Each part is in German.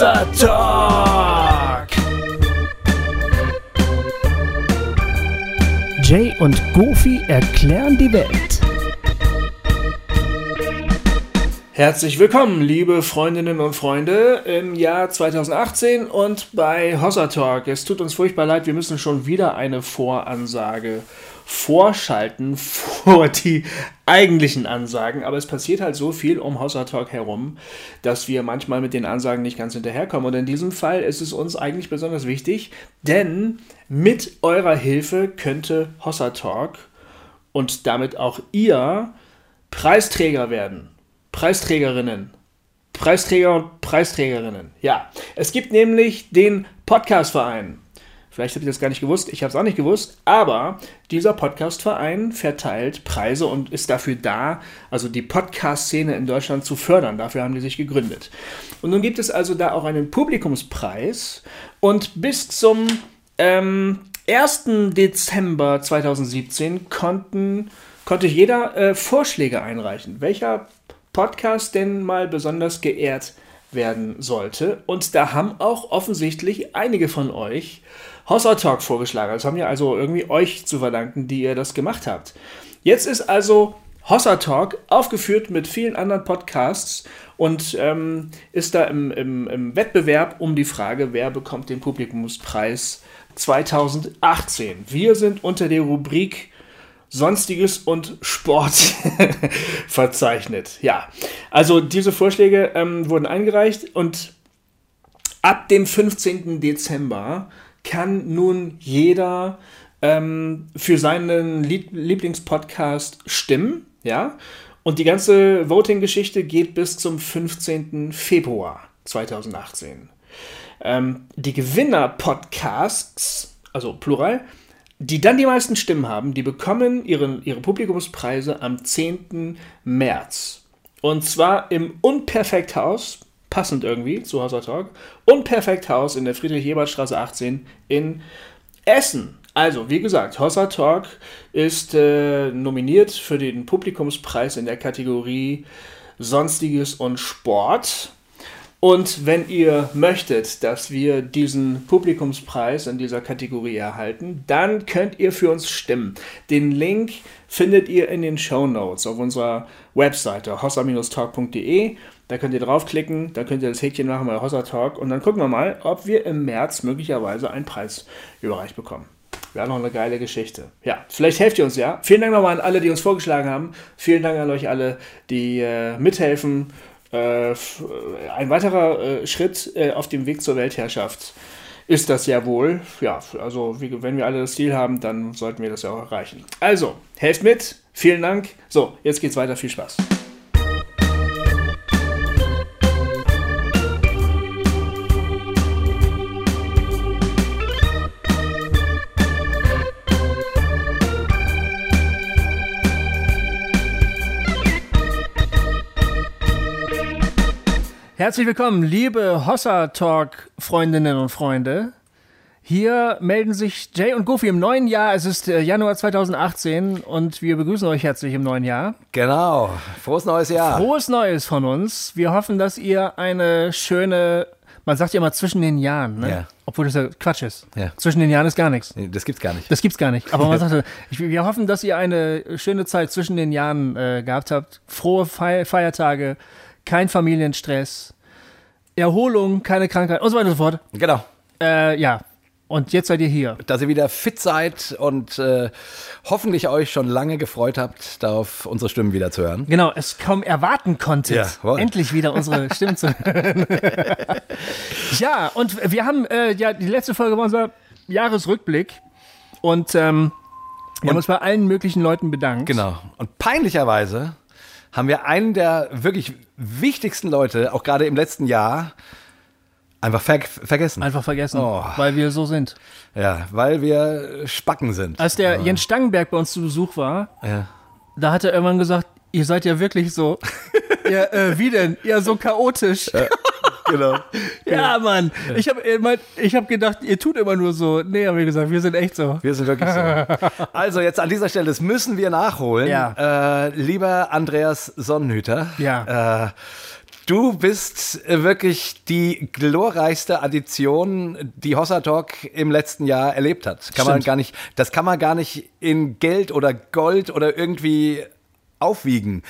Hossa Talk. Jay und Goofy erklären die Welt. Herzlich willkommen, liebe Freundinnen und Freunde, im Jahr 2018 und bei Hossa Talk. Es tut uns furchtbar leid, wir müssen schon wieder eine Voransage vorschalten vor die eigentlichen Ansagen. Aber es passiert halt so viel um Hossa Talk herum, dass wir manchmal mit den Ansagen nicht ganz hinterherkommen. Und in diesem Fall ist es uns eigentlich besonders wichtig, denn mit eurer Hilfe könnte Hossa Talk und damit auch ihr Preisträger werden. Preisträgerinnen. Preisträger und Preisträgerinnen. Ja, es gibt nämlich den Podcastverein. Vielleicht habt ihr das gar nicht gewusst, ich habe es auch nicht gewusst, aber dieser Podcastverein verteilt Preise und ist dafür da, also die Podcast-Szene in Deutschland zu fördern. Dafür haben die sich gegründet. Und nun gibt es also da auch einen Publikumspreis und bis zum ähm, 1. Dezember 2017 konnten, konnte jeder äh, Vorschläge einreichen, welcher Podcast denn mal besonders geehrt werden sollte. Und da haben auch offensichtlich einige von euch Hossa Talk vorgeschlagen. Das haben wir also irgendwie euch zu verdanken, die ihr das gemacht habt. Jetzt ist also Hossa Talk aufgeführt mit vielen anderen Podcasts und ähm, ist da im, im, im Wettbewerb um die Frage, wer bekommt den Publikumspreis 2018. Wir sind unter der Rubrik Sonstiges und Sport verzeichnet. Ja, also diese Vorschläge ähm, wurden eingereicht und ab dem 15. Dezember kann nun jeder ähm, für seinen Lieb Lieblingspodcast stimmen. Ja, und die ganze Voting-Geschichte geht bis zum 15. Februar 2018. Ähm, die Gewinner-Podcasts, also Plural, die dann die meisten Stimmen haben, die bekommen ihren, ihre Publikumspreise am 10. März. Und zwar im Unperfekthaus, passend irgendwie zu Hauser Talk, Unperfekthaus in der Friedrich-Ebert-Straße 18 in Essen. Also, wie gesagt, Hossa Talk ist äh, nominiert für den Publikumspreis in der Kategorie Sonstiges und Sport. Und wenn ihr möchtet, dass wir diesen Publikumspreis in dieser Kategorie erhalten, dann könnt ihr für uns stimmen. Den Link findet ihr in den Show Notes auf unserer Webseite hossa-talk.de. Da könnt ihr draufklicken, da könnt ihr das Häkchen machen bei Hossa Talk und dann gucken wir mal, ob wir im März möglicherweise einen Preis überreicht bekommen. Wäre noch eine geile Geschichte. Ja, vielleicht helft ihr uns ja. Vielen Dank nochmal an alle, die uns vorgeschlagen haben. Vielen Dank an euch alle, die äh, mithelfen äh, ein weiterer äh, Schritt äh, auf dem Weg zur Weltherrschaft ist das ja wohl. Ja, also wie, wenn wir alle das Ziel haben, dann sollten wir das ja auch erreichen. Also, helft mit. Vielen Dank. So, jetzt geht's weiter. Viel Spaß. Herzlich willkommen, liebe Hossa Talk Freundinnen und Freunde. Hier melden sich Jay und Goofy im neuen Jahr. Es ist äh, Januar 2018 und wir begrüßen euch herzlich im neuen Jahr. Genau. Frohes neues Jahr. Frohes Neues von uns. Wir hoffen, dass ihr eine schöne, man sagt ja immer zwischen den Jahren, ne? Ja. Obwohl das ja Quatsch ist. Ja. Zwischen den Jahren ist gar nichts. Nee, das gibt's gar nicht. Das gibt's gar nicht. Aber man sagt, wir hoffen, dass ihr eine schöne Zeit zwischen den Jahren äh, gehabt habt. Frohe Feiertage kein Familienstress, Erholung, keine Krankheit und so weiter und so fort. Genau. Äh, ja. Und jetzt seid ihr hier. Dass ihr wieder fit seid und äh, hoffentlich euch schon lange gefreut habt, darauf unsere Stimmen wieder zu hören. Genau, es kaum erwarten konntet, ja, endlich wieder unsere Stimmen zu hören. ja, und wir haben, äh, ja, die letzte Folge war unser Jahresrückblick. Und ähm, wir haben uns bei allen möglichen Leuten bedankt. Genau. Und peinlicherweise haben wir einen der wirklich wichtigsten Leute, auch gerade im letzten Jahr, einfach ver vergessen. Einfach vergessen, oh. weil wir so sind. Ja, weil wir Spacken sind. Als der oh. Jens Stangenberg bei uns zu Besuch war, ja. da hat er irgendwann gesagt, ihr seid ja wirklich so. ja, äh, wie denn? Ja, so chaotisch. Ja genau. Ja, Mann. Ich habe ich hab gedacht, ihr tut immer nur so. Nee, haben wir gesagt, wir sind echt so. Wir sind wirklich so. Also jetzt an dieser Stelle, das müssen wir nachholen. Ja. Äh, lieber Andreas Sonnenhüter. Ja. Äh, du bist wirklich die glorreichste Addition, die Hossa Talk im letzten Jahr erlebt hat. Kann man gar nicht, das kann man gar nicht in Geld oder Gold oder irgendwie aufwiegen.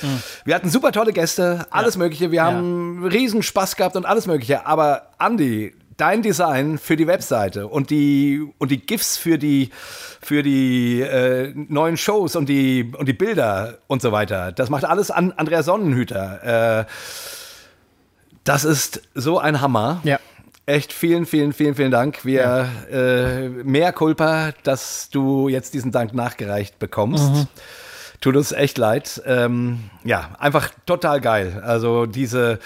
Wir hatten super tolle Gäste, alles Mögliche. Wir haben riesen Spaß gehabt und alles Mögliche. Aber Andy, dein Design für die Webseite und die und die GIFs für die für die äh, neuen Shows und die und die Bilder und so weiter. Das macht alles an Andrea Sonnenhüter. Äh, das ist so ein Hammer. Ja. Echt vielen, vielen, vielen, vielen Dank. Wir äh, mehr Culpa, dass du jetzt diesen Dank nachgereicht bekommst. Tut uns echt leid. Ähm, ja, einfach total geil. Also diese,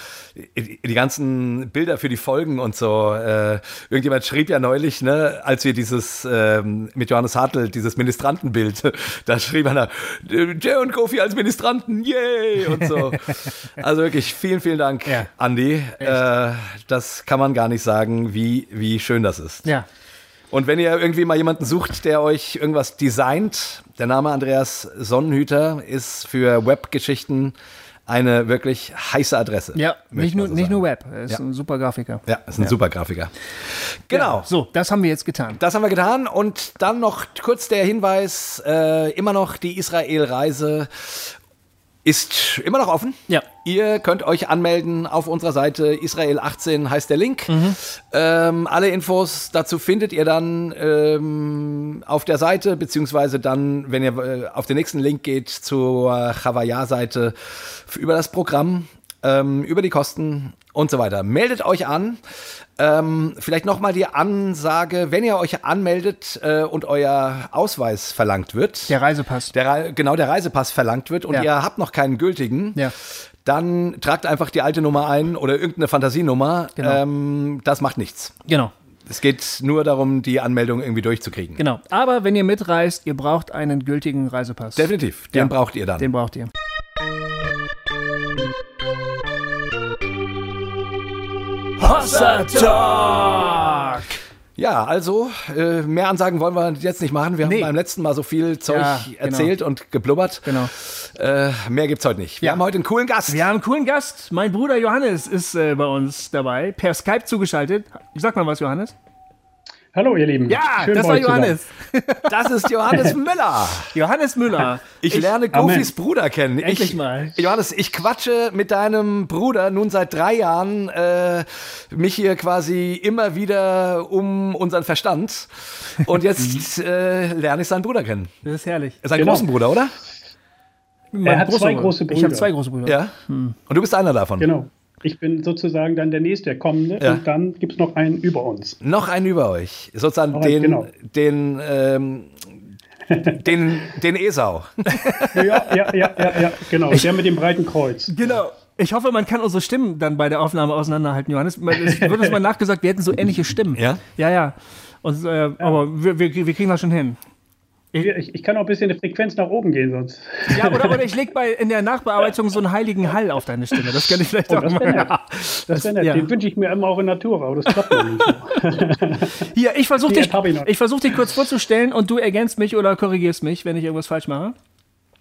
die ganzen Bilder für die Folgen und so. Äh, irgendjemand schrieb ja neulich, ne, als wir dieses ähm, mit Johannes Hartl, dieses Ministrantenbild, da schrieb einer, Jay und Kofi als Ministranten, yay! Und so. Also wirklich vielen, vielen Dank, Ja. Andi. Äh, das kann man gar nicht sagen, wie, wie schön das ist. Ja. Und wenn ihr irgendwie mal jemanden sucht, der euch irgendwas designt, der Name Andreas Sonnenhüter ist für Webgeschichten eine wirklich heiße Adresse. Ja, nicht nur, so nicht nur Web. Er ist Ja. ein super Grafiker. Ja, ist ein super Grafiker. Genau. So, das haben wir jetzt getan. Das haben wir getan und dann noch kurz der Hinweis, äh, immer noch die Israel-Reise ist immer noch offen. Ja. Ihr könnt euch anmelden auf unserer Seite Israel 18 heißt der Link. Mhm. Ähm, alle Infos dazu findet ihr dann ähm, auf der Seite, beziehungsweise dann, wenn ihr äh, auf den nächsten Link geht zur Chavaya-Seite über das Programm, ähm, über die Kosten und so weiter. Meldet euch an. Ähm, vielleicht nochmal die Ansage, wenn ihr euch anmeldet äh, und euer Ausweis verlangt wird. Der Reisepass. Der, genau, der Reisepass verlangt wird und Ja. ihr habt noch keinen gültigen, Ja. dann tragt einfach die alte Nummer ein oder irgendeine Fantasienummer. Genau. Ähm, das macht nichts. Genau. Es geht nur darum, die Anmeldung irgendwie durchzukriegen. Genau. Aber wenn ihr mitreist, ihr braucht einen gültigen Reisepass. Definitiv, den Ja. braucht ihr dann. Den braucht ihr. Hossa Talk! Ja, also äh, mehr Ansagen wollen wir jetzt nicht machen. Wir Nee. haben beim letzten Mal so viel Zeug Ja, genau. erzählt und geblubbert. Genau. Äh, mehr gibt's heute nicht. Wir Ja. haben heute einen coolen Gast. Wir haben einen coolen Gast. Mein Bruder Johannes ist äh, bei uns dabei, per Skype zugeschaltet. Sag mal was, Johannes. Hallo, ihr Lieben. Ja, Schön, das war. Johannes. Das ist Johannes Müller. Johannes Müller. Ich, lerne. Kofis Bruder kennen. Endlich ich, mal. Johannes, ich quatsche mit deinem Bruder nun seit drei Jahren äh, mich hier quasi immer wieder um unseren Verstand. Und jetzt äh, lerne ich seinen Bruder kennen. Das ist herrlich. Seinen Genau. großen Bruder, oder? Mein hat zwei Bruder. große Ich habe Brüder. zwei große Brüder. Ja. Und du bist einer davon. Genau. Ich bin sozusagen dann der nächste, der kommende. Ja. Und dann gibt es noch einen über uns. Noch einen über euch. Sozusagen Oh, den, genau. den, ähm, den, den Esau. Ja, ja, ja, ja, ja genau. Der mit dem breiten Kreuz. Genau. Ich hoffe, man kann unsere Stimmen dann bei der Aufnahme auseinanderhalten, Johannes. Es wird uns mal nachgesagt, wir hätten so ähnliche Stimmen. Ja? Ja, ja. Und, äh, Aber wir, wir, wir kriegen das schon hin. Ich, ich kann auch ein bisschen eine Frequenz nach oben gehen sonst. Ja, oder, oder ich leg bei in der Nachbearbeitung so einen heiligen Hall auf deine Stimme. Das kann ich vielleicht Oh, auch das. Ja. Das wäre nett. ja. Den wünsche ich mir immer auch in Natur, aber das klappt noch nicht. Hier, ich versuche dich, ich ich versuch dich kurz vorzustellen und du ergänzt mich oder korrigierst mich, wenn ich irgendwas falsch mache.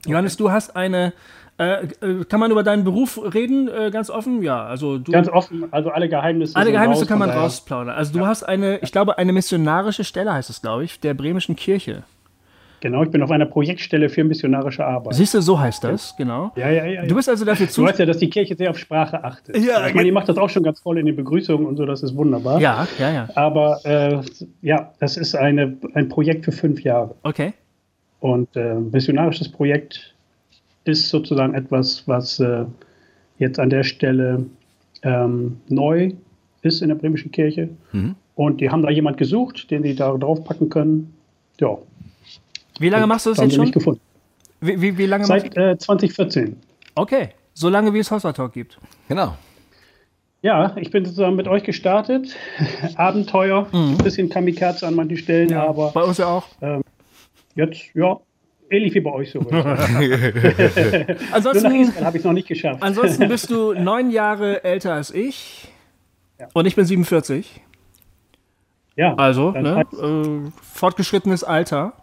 Johannes, du hast eine. Äh, äh, kann man über deinen Beruf reden, äh, ganz offen? Ja, also du. Ganz offen, also alle Geheimnisse. alle Geheimnisse raus, kann man rausplaudern. Also du hast eine, ich glaube, eine missionarische Stelle heißt es, glaube ich, der bremischen Kirche. Genau, ich bin auf einer Projektstelle für missionarische Arbeit. Siehst du, so heißt das, genau. Ja, ja, ja. Du bist also dafür Du zu. weißt ja, dass die Kirche sehr auf Sprache achtet. Ja, ich meine, ihr macht das auch schon ganz toll in den Begrüßungen und so, das ist wunderbar. Ja, ja, ja. Aber äh, ja, das ist eine, ein Projekt für fünf Jahre. Okay. Und äh, missionarisches Projekt ist sozusagen etwas, was äh, jetzt an der Stelle ähm, neu ist in der bremischen Kirche. Und die haben da jemand gesucht, den sie da draufpacken können. Ja, Wie lange machst du das jetzt sie nicht schon? gefunden. Wie, wie, wie lange machst Seit äh, 2014. Okay. So lange wie es Hossa Talk gibt. Genau. Ja, ich bin sozusagen mit euch gestartet. Abenteuer, ein bisschen Kamikaze an manchen Stellen, aber Bei uns ja auch. jetzt, ja, ähnlich wie bei euch so. Ansonsten, Israel habe ich es noch nicht geschafft. ansonsten bist du neun Jahre älter als ich. Und ich bin 47. ja, Also, ne, äh, fortgeschrittenes Alter.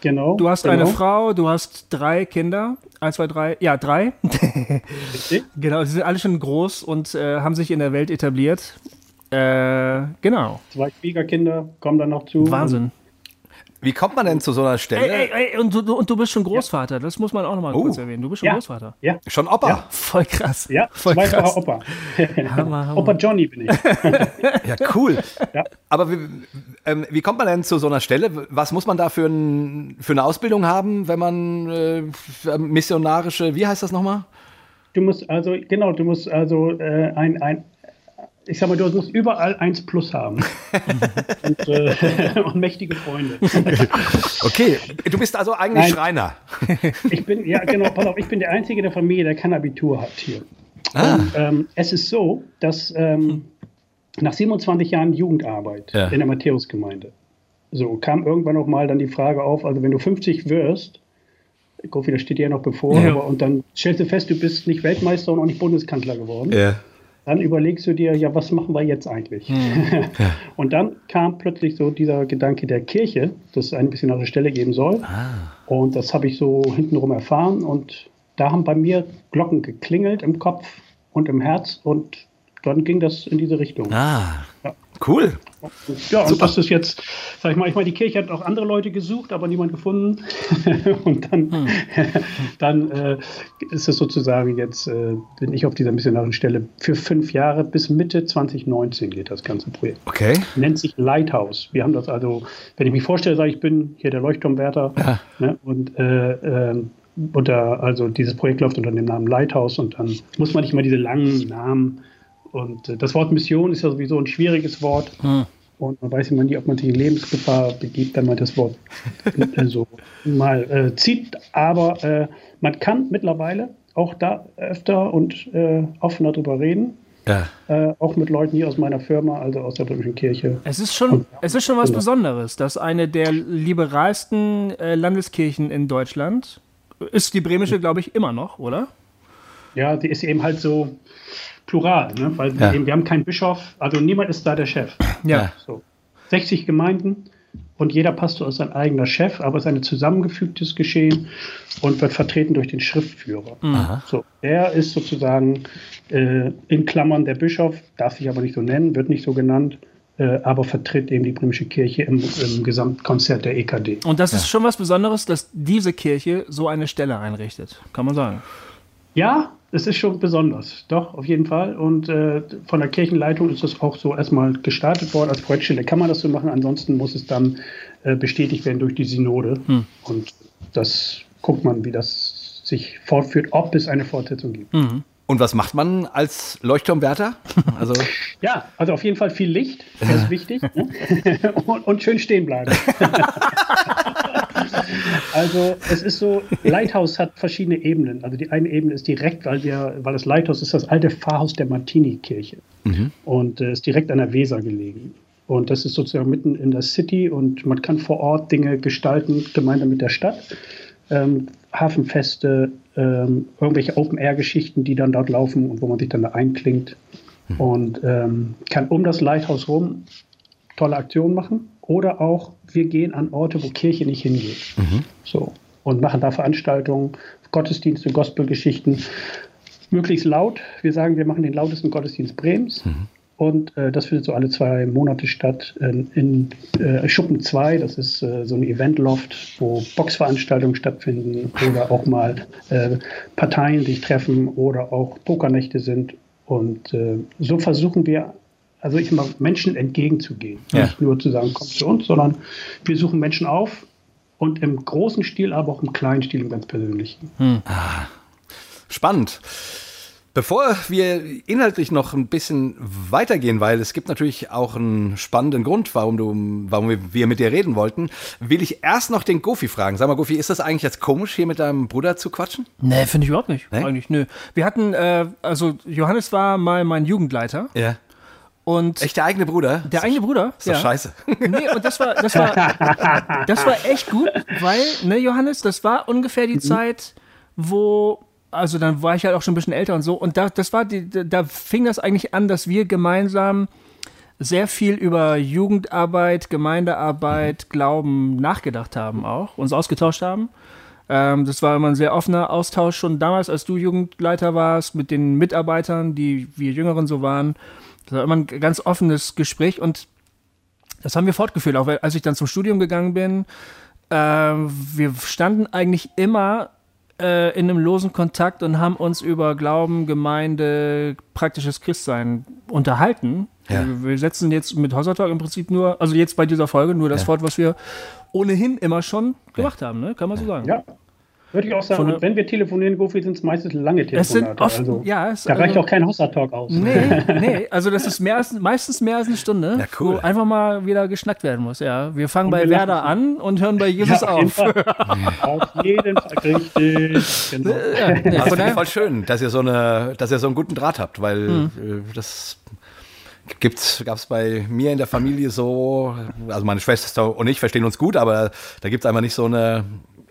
Genau. Du hast genau. eine Frau, du hast drei Kinder. Eins, zwei, drei. Ja, drei. genau, sie sind alle schon groß und äh, haben sich in der Welt etabliert. Äh, genau. Zwei Schwiegerkinder kommen dann noch zu. Wahnsinn. Wie kommt man denn zu so einer Stelle? Ey, ey, ey, und, du, und du bist schon Großvater, das muss man auch nochmal Oh. kurz erwähnen. Du bist schon Ja. Großvater. Ja, Schon Opa? Ja. Voll krass. ja, Voll krass. Opa. Hammer, Hammer. Opa Johnny bin ich. Ja, cool. Ja. Aber wie, ähm, wie kommt man denn zu so einer Stelle? Was muss man da für, ein, für eine Ausbildung haben, wenn man äh, missionarische, wie heißt das nochmal? Du musst also, genau, du musst also äh, ein, ein, ich sag mal, du musst überall eins plus haben. und, äh, und mächtige Freunde. Okay, du bist also eigentlich Nein. Schreiner. Ich bin, ja, genau, pass auf, ich bin der Einzige der Familie, der kein Abitur hat hier. Ah. Und, ähm, es ist so, dass ähm, nach 27 Jahren Jugendarbeit Ja. in der Matthäusgemeinde, so kam irgendwann noch mal dann die Frage auf, also wenn du 50 wirst, Kofi, das steht dir ja noch bevor, Ja. aber, und dann stellst du fest, du bist nicht Weltmeister und auch nicht Bundeskanzler geworden. Ja. Dann überlegst du dir, ja, was machen wir jetzt eigentlich? und dann kam plötzlich so dieser Gedanke der Kirche, dass es eine missionarische Stelle geben soll. Und das habe ich so hintenrum erfahren. Und da haben bei mir Glocken geklingelt im Kopf und im Herz. Und dann ging das in diese Richtung. Ah, Ja. cool. Ja, und das ist jetzt, sag ich mal, ich meine, die Kirche hat auch andere Leute gesucht, aber niemand gefunden. und dann, dann äh, ist es sozusagen jetzt, äh, bin ich auf dieser missionarischen Stelle für fünf Jahre bis Mitte 2019 geht das ganze Projekt. Okay. Nennt sich Lighthouse. Wir haben das also, wenn ich mich vorstelle, sage ich, bin hier der Leuchtturmwärter ne, und äh, äh, unter, also dieses Projekt läuft unter dem Namen Lighthouse und dann muss man nicht immer diese langen Namen und äh, das Wort Mission ist ja sowieso ein schwieriges Wort und man weiß immer nie, ob man sich in Lebensgefahr begibt, wenn man das Wort so mal äh, zieht, aber äh, man kann mittlerweile auch da öfter und äh, offener drüber reden, Ja. äh, auch mit Leuten hier aus meiner Firma, also aus der Römischen Kirche. Es ist schon, es ist schon was Besonderes, dass eine der liberalsten äh, Landeskirchen in Deutschland ist die bremische, glaube ich, immer noch, oder? Ja, die ist eben halt so plural, ne? weil Ja. eben, wir haben keinen Bischof, also niemand ist da der Chef. Ja. So. 60 Gemeinden und jeder Pastor ist sein eigener Chef, aber es ist ein zusammengefügtes Geschehen und wird vertreten durch den Schriftführer. So, der ist sozusagen äh, in Klammern der Bischof, darf sich aber nicht so nennen, wird nicht so genannt, äh, aber vertritt eben die Bremische Kirche im, im Gesamtkonzert der EKD. Und das ist schon was Besonderes, dass diese Kirche so eine Stelle einrichtet, kann man sagen. Ja, es ist schon besonders, doch, auf jeden Fall. Und äh, von der Kirchenleitung ist das auch so erstmal gestartet worden. Als Projektstelle kann man das so machen, ansonsten muss es dann äh, bestätigt werden durch die Synode. Und das guckt man, wie das sich fortführt, ob es eine Fortsetzung gibt. Und was macht man als Leuchtturmwärter? Also, Ja, also auf jeden Fall viel Licht, das ist wichtig. ne? und, und schön stehen bleiben. Also es ist so, Lighthouse hat verschiedene Ebenen. Also die eine Ebene ist direkt, weil wir, weil das Lighthouse ist das alte Pfarrhaus der Martini-Kirche und äh, ist direkt an der Weser gelegen. Und das ist sozusagen mitten in der City und man kann vor Ort Dinge gestalten, gemeinsam mit der Stadt. Ähm, Hafenfeste, ähm, irgendwelche Open-Air-Geschichten, die dann dort laufen und wo man sich dann da einklingt und ähm, kann um das Lighthouse rum tolle Aktionen machen. Oder auch, wir gehen an Orte, wo Kirche nicht hingeht. So. Und machen da Veranstaltungen, Gottesdienste, Gospelgeschichten. Möglichst laut. Wir sagen, wir machen den lautesten Gottesdienst Brems. Und äh, das findet so alle zwei Monate statt in, in äh, Schuppen 2. Das ist äh, so ein Eventloft, wo Boxveranstaltungen stattfinden oder auch mal äh, Parteien sich treffen oder auch Pokernächte sind. Und äh, so versuchen wir, also ich mal Menschen entgegenzugehen. Ja. Nicht nur zu sagen, komm zu uns, sondern wir suchen Menschen auf und im großen Stil, aber auch im kleinen Stil, im ganz persönlichen. spannend. Bevor wir inhaltlich noch ein bisschen weitergehen, weil es gibt natürlich auch einen spannenden Grund, warum, du, warum wir mit dir reden wollten, will ich erst noch den Gofi fragen. Sag mal, Gofi, ist das eigentlich jetzt komisch, hier mit deinem Bruder zu quatschen? Nee, finde ich überhaupt nicht. Nee? Eigentlich, nö. Wir hatten, äh, also Johannes war mal mein Jugendleiter Ja. Und Echt der eigene Bruder? der eigene Bruder. Ist doch scheiße. Nee, und das war, das war, das war echt gut, weil, ne, Johannes, das war ungefähr die Zeit, wo, also dann war ich halt auch schon ein bisschen älter und so, und da, das war die, da fing das eigentlich an, dass wir gemeinsam sehr viel über Jugendarbeit, Gemeindearbeit, Glauben nachgedacht haben auch, uns ausgetauscht haben. Ähm, das war immer ein sehr offener Austausch schon damals, als du Jugendleiter warst, mit den Mitarbeitern, die wir Jüngeren so waren. Das war immer ein ganz offenes Gespräch und das haben wir fortgeführt, auch als ich dann zum Studium gegangen bin. Äh, wir standen eigentlich immer äh, in einem losen Kontakt und haben uns über Glauben, Gemeinde, praktisches Christsein unterhalten. Ja. Wir, setzen jetzt mit Hossa Talk im Prinzip nur, also jetzt bei dieser Folge, nur das ja. fort, was wir ohnehin immer schon gemacht haben, ne? kann man so sagen. Ja, würde ich auch sagen, und wenn wir telefonieren, Goofy, sind es meistens lange Telefonate. Es sind oft, also, ja, es, da reicht also, auch kein Hossa-Talk aus. Nee, nee, also das ist mehr als, meistens mehr als eine Stunde, ja, cool. wo einfach mal wieder geschnackt werden muss. Ja, Wir fangen und bei wir Werder an und hören bei Jesus ja, auf. auf jeden Fall richtig. Genau. Ja, nee, also voll schön, dass ihr, so eine, dass ihr so einen guten Draht habt, weil hm. Äh, das gab es bei mir in der Familie so, also meine Schwester und ich verstehen uns gut, aber da gibt es einfach nicht so eine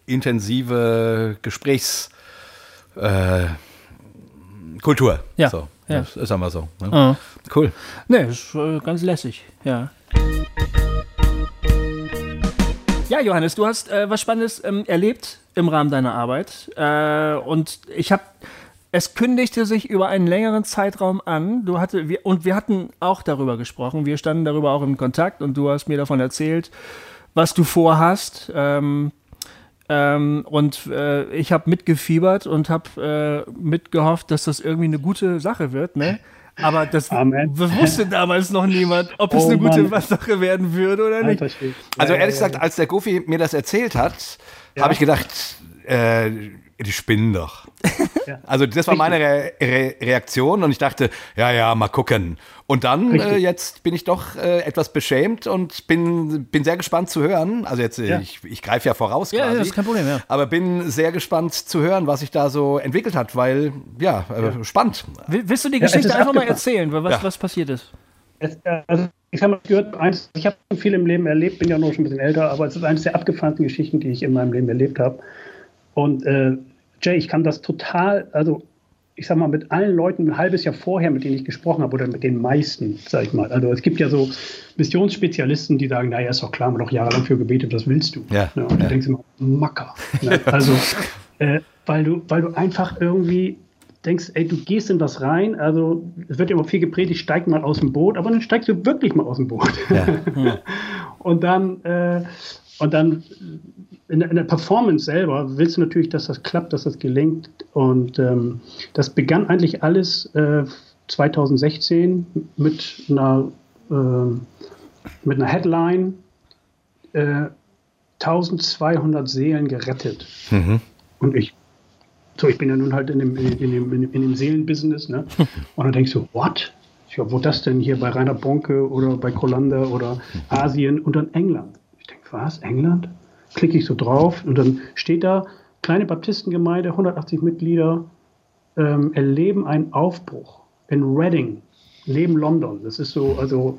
intensive Gesprächskultur. Äh, ja. So, ja. Das ist einmal so. Ne? Ah. Cool. Nee, ist äh, ganz lässig, ja. Ja, Johannes, du hast äh, was Spannendes ähm, erlebt im Rahmen deiner Arbeit. Äh, und ich habe, es kündigte sich über einen längeren Zeitraum an. Du hatte, wir, und wir hatten auch darüber gesprochen. Wir standen darüber auch im Kontakt und du hast mir davon erzählt, was du vorhast. Ähm, ähm, und äh, ich habe mitgefiebert und habe äh, mitgehofft, dass das irgendwie eine gute Sache wird. Ne? Aber das Amen. wusste damals noch niemand, ob es oh, eine gute Mann. Sache werden würde oder nicht. Also ehrlich gesagt, als der Goofy mir das erzählt hat, ja. habe ich gedacht, äh, die spinnen doch. Ja. Also das war meine Re Re Reaktion und ich dachte, ja, ja, mal gucken. Und dann äh, jetzt bin ich doch äh, etwas beschämt und bin, bin sehr gespannt zu hören. Also jetzt, ja. ich, ich greife ja voraus ja, quasi. Ja, das ist kein Problem, ja. Aber bin sehr gespannt zu hören, was sich da so entwickelt hat, weil, ja, äh, spannend. Willst du die Geschichte einfach mal erzählen, was, was passiert ist? Es, also ich habe gehört, eins, ich habe viel im Leben erlebt, bin ja noch schon ein bisschen älter, aber es ist eines der abgefahrensten Geschichten, die ich in meinem Leben erlebt habe. Und äh, Jay, ich kann das total, also ich sag mal, mit allen Leuten ein halbes Jahr vorher, mit denen ich gesprochen habe, oder mit den meisten, sag ich mal. Also es gibt ja so Missionsspezialisten, die sagen, naja, ist doch klar, haben wir doch jahrelang für gebetet, was willst du? Ja, ja, und ja. du denkst immer, Macker. Ne? Also, äh, weil, du, weil du einfach irgendwie denkst, ey, du gehst in das rein, also es wird ja immer viel gepredigt, steig mal aus dem Boot, aber dann steigst du wirklich mal aus dem Boot. Ja. und dann, äh, und dann in, in, der Performance selber willst du natürlich, dass das klappt, dass das gelingt. Und ähm, das begann eigentlich alles äh, 2016 mit einer, äh, mit einer Headline: äh, 1200 Seelen gerettet. Mhm. Und ich, so, ich bin ja nun halt in dem, in dem, in dem, in dem Seelenbusiness. Ne? Und dann denkst du, what? Ja, wo das denn hier bei Rainer Bonke oder bei Kolander oder Asien und dann England? Was? England? klicke ich so drauf und dann steht da, kleine Baptistengemeinde, 180 Mitglieder, ähm, erleben einen Aufbruch in Reading, neben London. Das ist so, also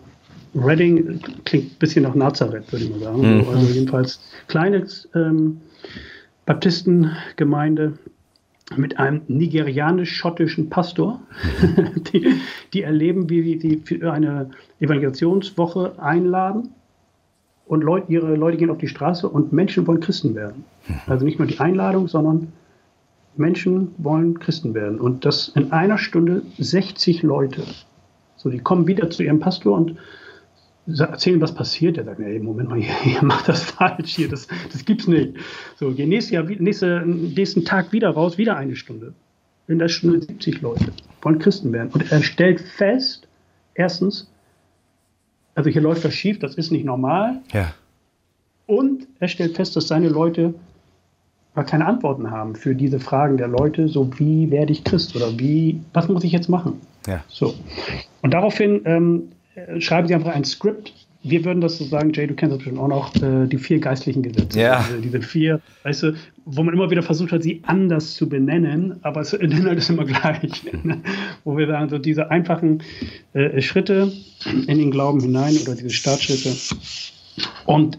Reading klingt ein bisschen nach Nazareth, würde ich mal sagen. Mhm. Also jedenfalls kleine ähm, Baptistengemeinde mit einem nigerianisch-schottischen Pastor, die, die erleben, wie sie für eine Evangelisationswoche einladen und Leute, ihre Leute gehen auf die Straße und Menschen wollen Christen werden. Also nicht nur die Einladung, sondern Menschen wollen Christen werden. Und das in einer Stunde 60 Leute. So, die kommen wieder zu ihrem Pastor und erzählen, was passiert. Der sagt, nee, Moment mal, ihr, ihr macht das falsch hier, das, das gibt's nicht. So, gehen nächstes Jahr, nächste, nächsten Tag wieder raus, wieder eine Stunde. In der Stunde 70 Leute wollen Christen werden. Und er stellt fest, erstens, also hier läuft was schief, das ist nicht normal. Ja. Und er stellt fest, dass seine Leute keine Antworten haben für diese Fragen der Leute, so wie werde ich Christ oder wie, was muss ich jetzt machen? Ja. So. Und daraufhin ähm, schreiben sie einfach ein Skript, wir würden das so sagen, Jay, du kennst das bestimmt auch noch, äh, die vier geistlichen Gesetze. Ja. Also diese vier, weißt du, wo man immer wieder versucht hat, sie anders zu benennen, aber es Inhalt ist immer gleich. wo wir sagen, so diese einfachen äh, Schritte in den Glauben hinein oder diese Startschritte. Und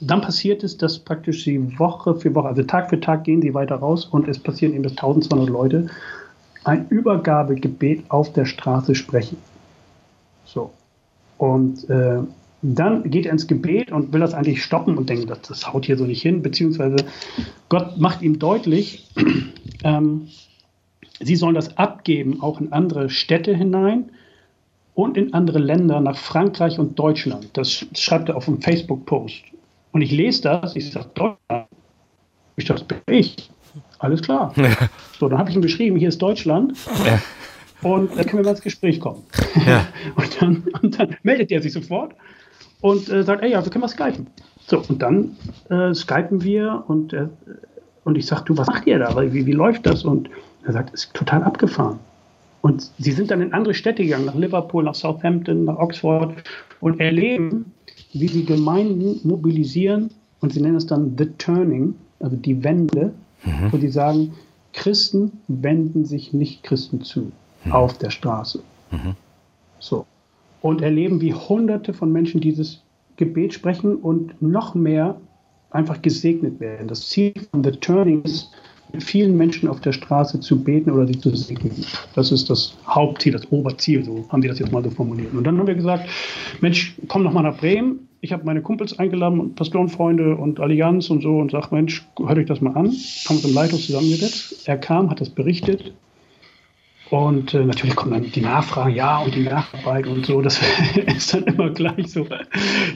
dann passiert es, dass praktisch sie Woche für Woche, also Tag für Tag gehen sie weiter raus und es passieren eben, dass 1200 Leute ein Übergabegebet auf der Straße sprechen. So. Und äh, dann geht er ins Gebet und will das eigentlich stoppen und denkt, das, das haut hier so nicht hin, beziehungsweise Gott macht ihm deutlich, ähm, sie sollen das abgeben, auch in andere Städte hinein und in andere Länder, nach Frankreich und Deutschland. Das schreibt er auf einem Facebook-Post. Und ich lese das, ich sage, Deutschland, ich dachte, das bin ich. Alles klar. Ja. So, dann habe ich ihm geschrieben, hier ist Deutschland. Ja. Und dann können wir mal ins Gespräch kommen. Ja. Und, dann, und, dann, meldet er sich sofort und äh, sagt, ey, ja, wir können was skypen. So, und dann äh, skypen wir und, äh, und ich sage, du, was macht ihr da? Wie, wie läuft das? Und er sagt, es ist total abgefahren. Und sie sind dann in andere Städte gegangen, nach Liverpool, nach Southampton, nach Oxford und erleben, wie die Gemeinden mobilisieren und sie nennen es dann The Turning, also die Wende, mhm. wo sie sagen, Christen wenden sich nicht Christen zu mhm. auf der Straße. Mhm. So. Und erleben, wie Hunderte von Menschen dieses Gebet sprechen und noch mehr einfach gesegnet werden. Das Ziel von The Turning ist, mit vielen Menschen auf der Straße zu beten oder sie zu segnen. Das ist das Hauptziel, das Oberziel, so haben die das jetzt mal so formuliert. Und dann haben wir gesagt, Mensch, komm noch mal nach Bremen. Ich habe meine Kumpels eingeladen, Pastorenfreunde und Allianz und so und sag, Mensch, hört euch das mal an. Haben uns im Leithaus zusammengesetzt. Er kam, hat das berichtet und äh, natürlich kommen dann die Nachfragen, ja, und die Nacharbeit und so. Das ist dann immer gleich so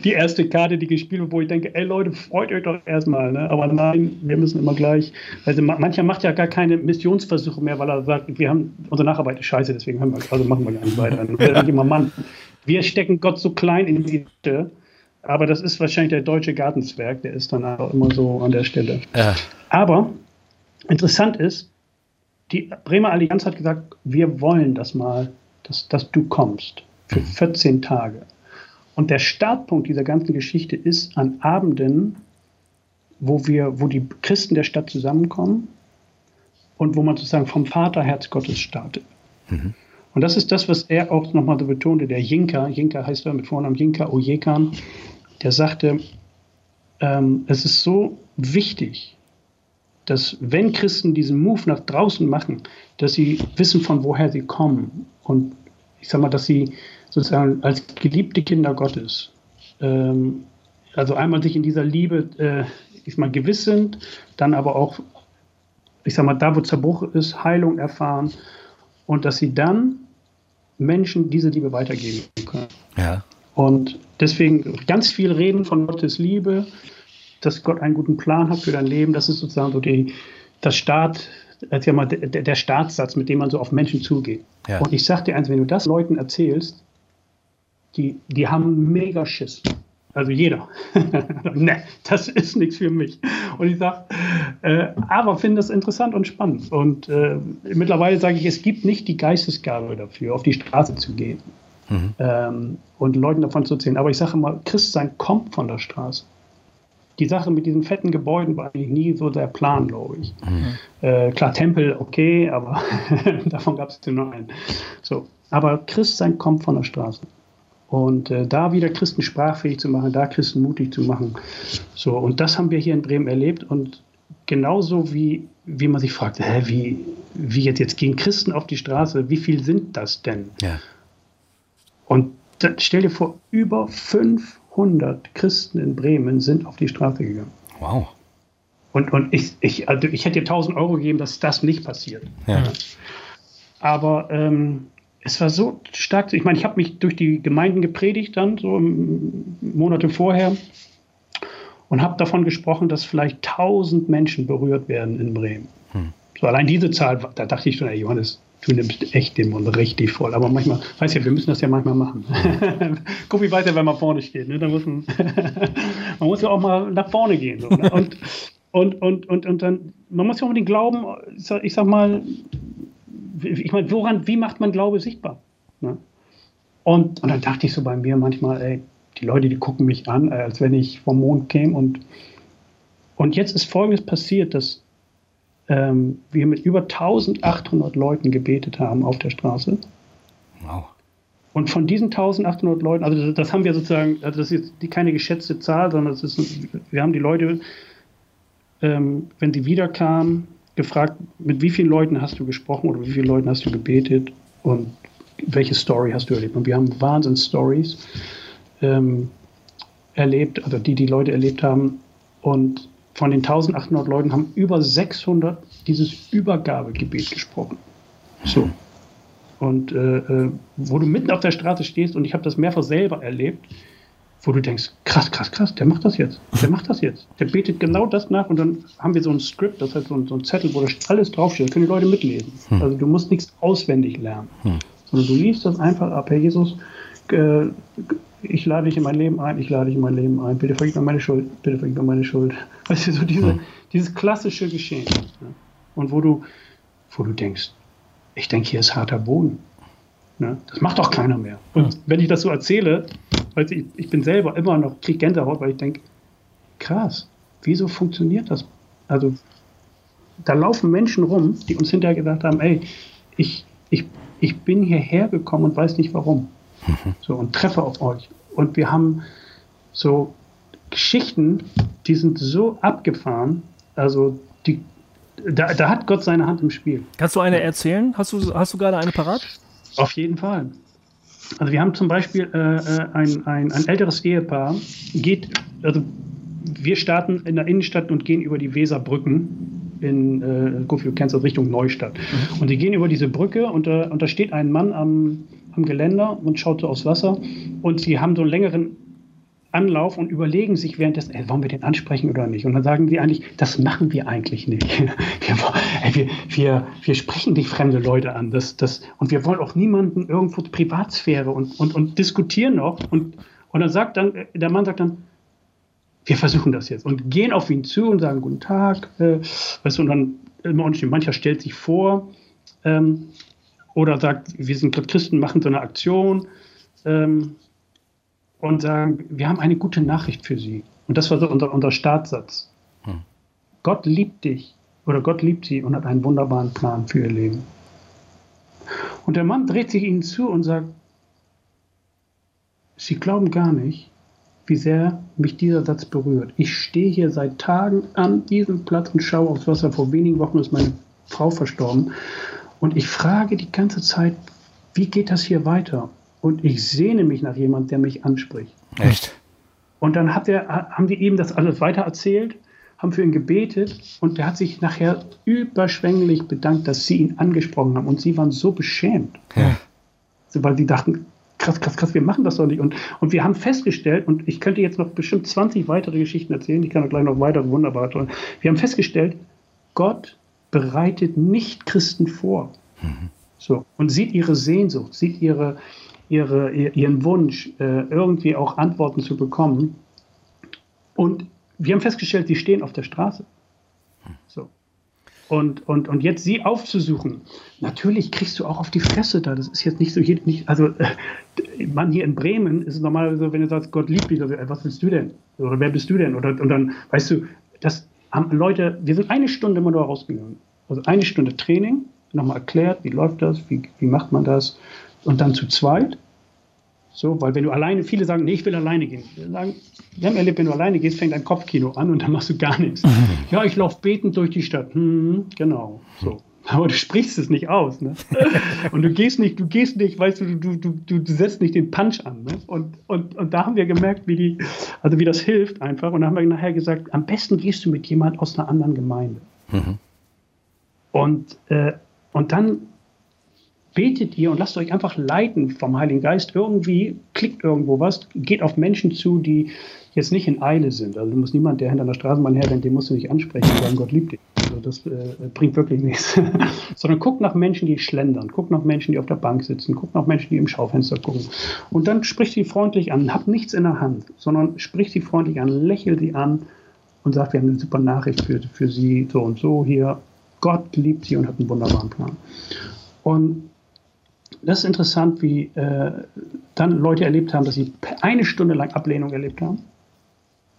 die erste Karte, die gespielt wird, wo ich denke, ey Leute, freut euch doch erstmal. Ne? Aber nein, wir müssen immer gleich. Also mancher macht ja gar keine Missionsversuche mehr, weil er sagt, wir haben unsere Nacharbeit ist scheiße, deswegen haben wir, also machen wir gar nicht weiter. Und dann denke immer, Mann, wir stecken Gott so klein in die Mitte. Aber das ist wahrscheinlich der deutsche Gartenzwerg, der ist dann auch immer so an der Stelle. Ja. Aber interessant ist, die Bremer Allianz hat gesagt, wir wollen das mal, dass, dass du kommst für 14 mhm. Tage. Und der Startpunkt dieser ganzen Geschichte ist an Abenden, wo wir, wo die Christen der Stadt zusammenkommen und wo man sozusagen vom Vaterherz Gottes startet. Mhm. Und das ist das, was er auch nochmal so betonte, der Jinka, Jinka heißt er mit Vornamen Jinka Ojekan, der sagte, ähm, es ist so wichtig, dass wenn Christen diesen Move nach draußen machen, dass sie wissen, von woher sie kommen und ich sage mal, dass sie sozusagen als geliebte Kinder Gottes, ähm, also einmal sich in dieser Liebe, äh, ich mal gewiss sind, dann aber auch, ich sage mal, da wo Zerbruch ist, Heilung erfahren und dass sie dann Menschen diese Liebe weitergeben können. Ja. Und deswegen ganz viel reden von Gottes Liebe, dass Gott einen guten Plan hat für dein Leben. Das ist sozusagen so die, das Start, ja mal der, der Startsatz, mit dem man so auf Menschen zugeht. Ja. Und ich sag dir eins, wenn du das Leuten erzählst, die, die haben mega Schiss. Also jeder. ne, das ist nichts für mich. Und ich sage, äh, aber finde das interessant und spannend. Und äh, mittlerweile sage ich, es gibt nicht die Geistesgabe dafür, auf die Straße zu gehen mhm. ähm, und Leuten davon zu erzählen. Aber ich sage mal, Christsein kommt von der Straße die Sache mit diesen fetten Gebäuden war eigentlich nie so der Plan, glaube ich. Mhm. Äh, klar, Tempel, okay, aber davon gab es nur einen. So. Aber Christsein kommt von der Straße. Und äh, da wieder Christen sprachfähig zu machen, da Christen mutig zu machen. So, und das haben wir hier in Bremen erlebt. Und genauso wie, wie man sich fragt, hä, wie, wie jetzt, jetzt gehen Christen auf die Straße, wie viel sind das denn? Ja. Und dann stell dir vor, über fünf 100 Christen in Bremen sind auf die Straße gegangen. Wow. Und, und ich, ich, also ich hätte dir 1000 Euro gegeben, dass das nicht passiert. Ja. Aber ähm, es war so stark. Ich meine, ich habe mich durch die Gemeinden gepredigt dann, so Monate vorher, und habe davon gesprochen, dass vielleicht 1000 Menschen berührt werden in Bremen. Hm. So allein diese Zahl, da dachte ich schon, ey Johannes, du nimmst echt den Mund richtig voll. Aber manchmal, weißt ja, wir müssen das ja manchmal machen. Guck, wie weit er, wenn man vorne steht. Ne? Da muss man, man muss ja auch mal nach vorne gehen. So, ne? und, und, und, und, und dann, man muss ja unbedingt glauben, ich sag mal, ich meine, woran, wie macht man Glaube sichtbar? Ne? Und, und dann dachte ich so bei mir manchmal, ey, die Leute, die gucken mich an, als wenn ich vom Mond käme. Und, und jetzt ist Folgendes passiert, dass ähm, wir mit über 1800 Leuten gebetet haben auf der Straße. Wow. Und von diesen 1800 Leuten, also das, haben wir sozusagen, also das ist die, keine geschätzte Zahl, sondern das ist, wir haben die Leute, ähm, wenn sie wiederkamen, gefragt, mit wie vielen Leuten hast du gesprochen oder wie vielen Leuten hast du gebetet? Und welche Story hast du erlebt? Und wir haben Wahnsinns-Stories ähm, erlebt, also die die Leute erlebt haben. Und von den 1800 Leuten haben über 600 dieses Übergabegebet gesprochen. So. Und äh, äh, wo du mitten auf der Straße stehst, und ich habe das mehrfach selber erlebt, wo du denkst, krass, krass, krass, der macht das jetzt, der macht das jetzt. Der betet genau das nach und dann haben wir so ein Skript, das heißt so ein, so ein Zettel, wo da alles draufsteht, da können die Leute mitlesen. Hm. Also du musst nichts auswendig lernen, hm. sondern du liest das einfach ab, Herr Jesus, äh, ich lade dich in mein Leben ein, ich lade dich in mein Leben ein, bitte vergib mir meine Schuld, bitte vergib mir meine Schuld. Weißt du, so diese, hm. dieses klassische Geschehen. Ne? Und wo du, wo du denkst, ich denke, hier ist harter Boden. Ne? Das macht doch keiner mehr. Und wenn ich das so erzähle, weil ich, ich bin selber immer noch, krieg Gänsehaut, weil ich denke, krass, wieso funktioniert das? Also, da laufen Menschen rum, die uns hinterher gedacht haben, ey, ich, ich, ich bin hierher gekommen und weiß nicht warum. Mhm. So, und treffe auf euch. Und wir haben so Geschichten, die sind so abgefahren, also die, da, da hat Gott seine Hand im Spiel. Kannst du eine erzählen? Hast du, hast du gerade eine parat? Auf jeden Fall. Also wir haben zum Beispiel äh, äh, ein, ein, ein älteres Ehepaar, geht, also wir starten in der Innenstadt und gehen über die Weserbrücken in, äh, du kennst das, Richtung Neustadt. Mhm. Und sie gehen über diese Brücke und, äh, und da steht ein Mann am, am Geländer und schaut so aufs Wasser und sie haben so einen längeren Anlauf und überlegen sich währenddessen, ey, wollen wir den ansprechen oder nicht? Und dann sagen die eigentlich, das machen wir eigentlich nicht. Wir, wir, wir, wir sprechen nicht fremde Leute an. Das, das, und wir wollen auch niemanden irgendwo Privatsphäre und, und, und diskutieren noch. Und, und dann sagt dann, der Mann sagt dann, wir versuchen das jetzt und gehen auf ihn zu und sagen, guten Tag. Äh, weißt du, und dann immer unstehen. Mancher stellt sich vor ähm, oder sagt, wir sind Christen, machen so eine Aktion. Ähm, und sagen, wir haben eine gute Nachricht für Sie. Und das war so unser, unser Startsatz. Hm. Gott liebt dich oder Gott liebt sie und hat einen wunderbaren Plan für ihr Leben. Und der Mann dreht sich ihnen zu und sagt, Sie glauben gar nicht, wie sehr mich dieser Satz berührt. Ich stehe hier seit Tagen an diesem Platz und schaue aufs Wasser. Vor wenigen Wochen ist meine Frau verstorben. Und ich frage die ganze Zeit, wie geht das hier weiter? und ich sehne mich nach jemandem, der mich anspricht. Echt? Und dann hat der, haben die ihm das alles weiter erzählt, haben für ihn gebetet und der hat sich nachher überschwänglich bedankt, dass sie ihn angesprochen haben. Und sie waren so beschämt. Ja. Weil sie dachten, krass, krass, krass, wir machen das doch nicht. Und, und wir haben festgestellt, und ich könnte jetzt noch bestimmt 20 weitere Geschichten erzählen, ich kann auch gleich noch weitere wunderbar. Wir haben festgestellt, Gott bereitet nicht Christen vor. Mhm. So, und sieht ihre Sehnsucht, sieht ihre, ihre, ihren Wunsch, äh, irgendwie auch Antworten zu bekommen. Und wir haben festgestellt, sie stehen auf der Straße. So. Und, und, und jetzt sie aufzusuchen, natürlich kriegst du auch auf die Fresse da. Das ist jetzt nicht so hier, nicht, also äh, man hier in Bremen ist es normalerweise, wenn du sagst, Gott liebt dich, also, was willst du denn? Oder wer bist du denn? Oder und dann, weißt du, das haben Leute, wir sind eine Stunde immer nur rausgegangen. Also eine Stunde Training, nochmal erklärt, wie läuft das, wie, wie macht man das, und dann zu zweit. So, weil wenn du alleine, viele sagen, nee, ich will alleine gehen. Wir sagen, wir haben erlebt, wenn du alleine gehst, fängt ein Kopfkino an und dann machst du gar nichts. Ja, ich laufe betend durch die Stadt. Hm, genau. So. Aber du sprichst es nicht aus. Ne? Und du gehst nicht, du gehst nicht, weißt du, du, du, du, du setzt nicht den Punch an. Ne? Und, und, und da haben wir gemerkt, wie die, also wie das hilft einfach. Und da haben wir nachher gesagt, am besten gehst du mit jemand aus einer anderen Gemeinde. Mhm. Und, äh, und dann betet ihr und lasst euch einfach leiten vom Heiligen Geist. Irgendwie klickt irgendwo was, geht auf Menschen zu, die jetzt nicht in Eile sind. Also du musst niemand, der hinter der Straßenbahn herrennt, den musst du nicht ansprechen und sagen, Gott liebt dich. Also das äh, bringt wirklich nichts. Sondern guck nach Menschen, die schlendern, guck nach Menschen, die auf der Bank sitzen, guck nach Menschen, die im Schaufenster gucken. Und dann sprich sie freundlich an, hab nichts in der Hand, sondern sprich sie freundlich an, lächel sie an und sag, wir haben eine super Nachricht für, für sie, so und so hier. Gott liebt sie und hat einen wunderbaren Plan. Und das ist interessant, wie äh, dann Leute erlebt haben, dass sie eine Stunde lang Ablehnung erlebt haben.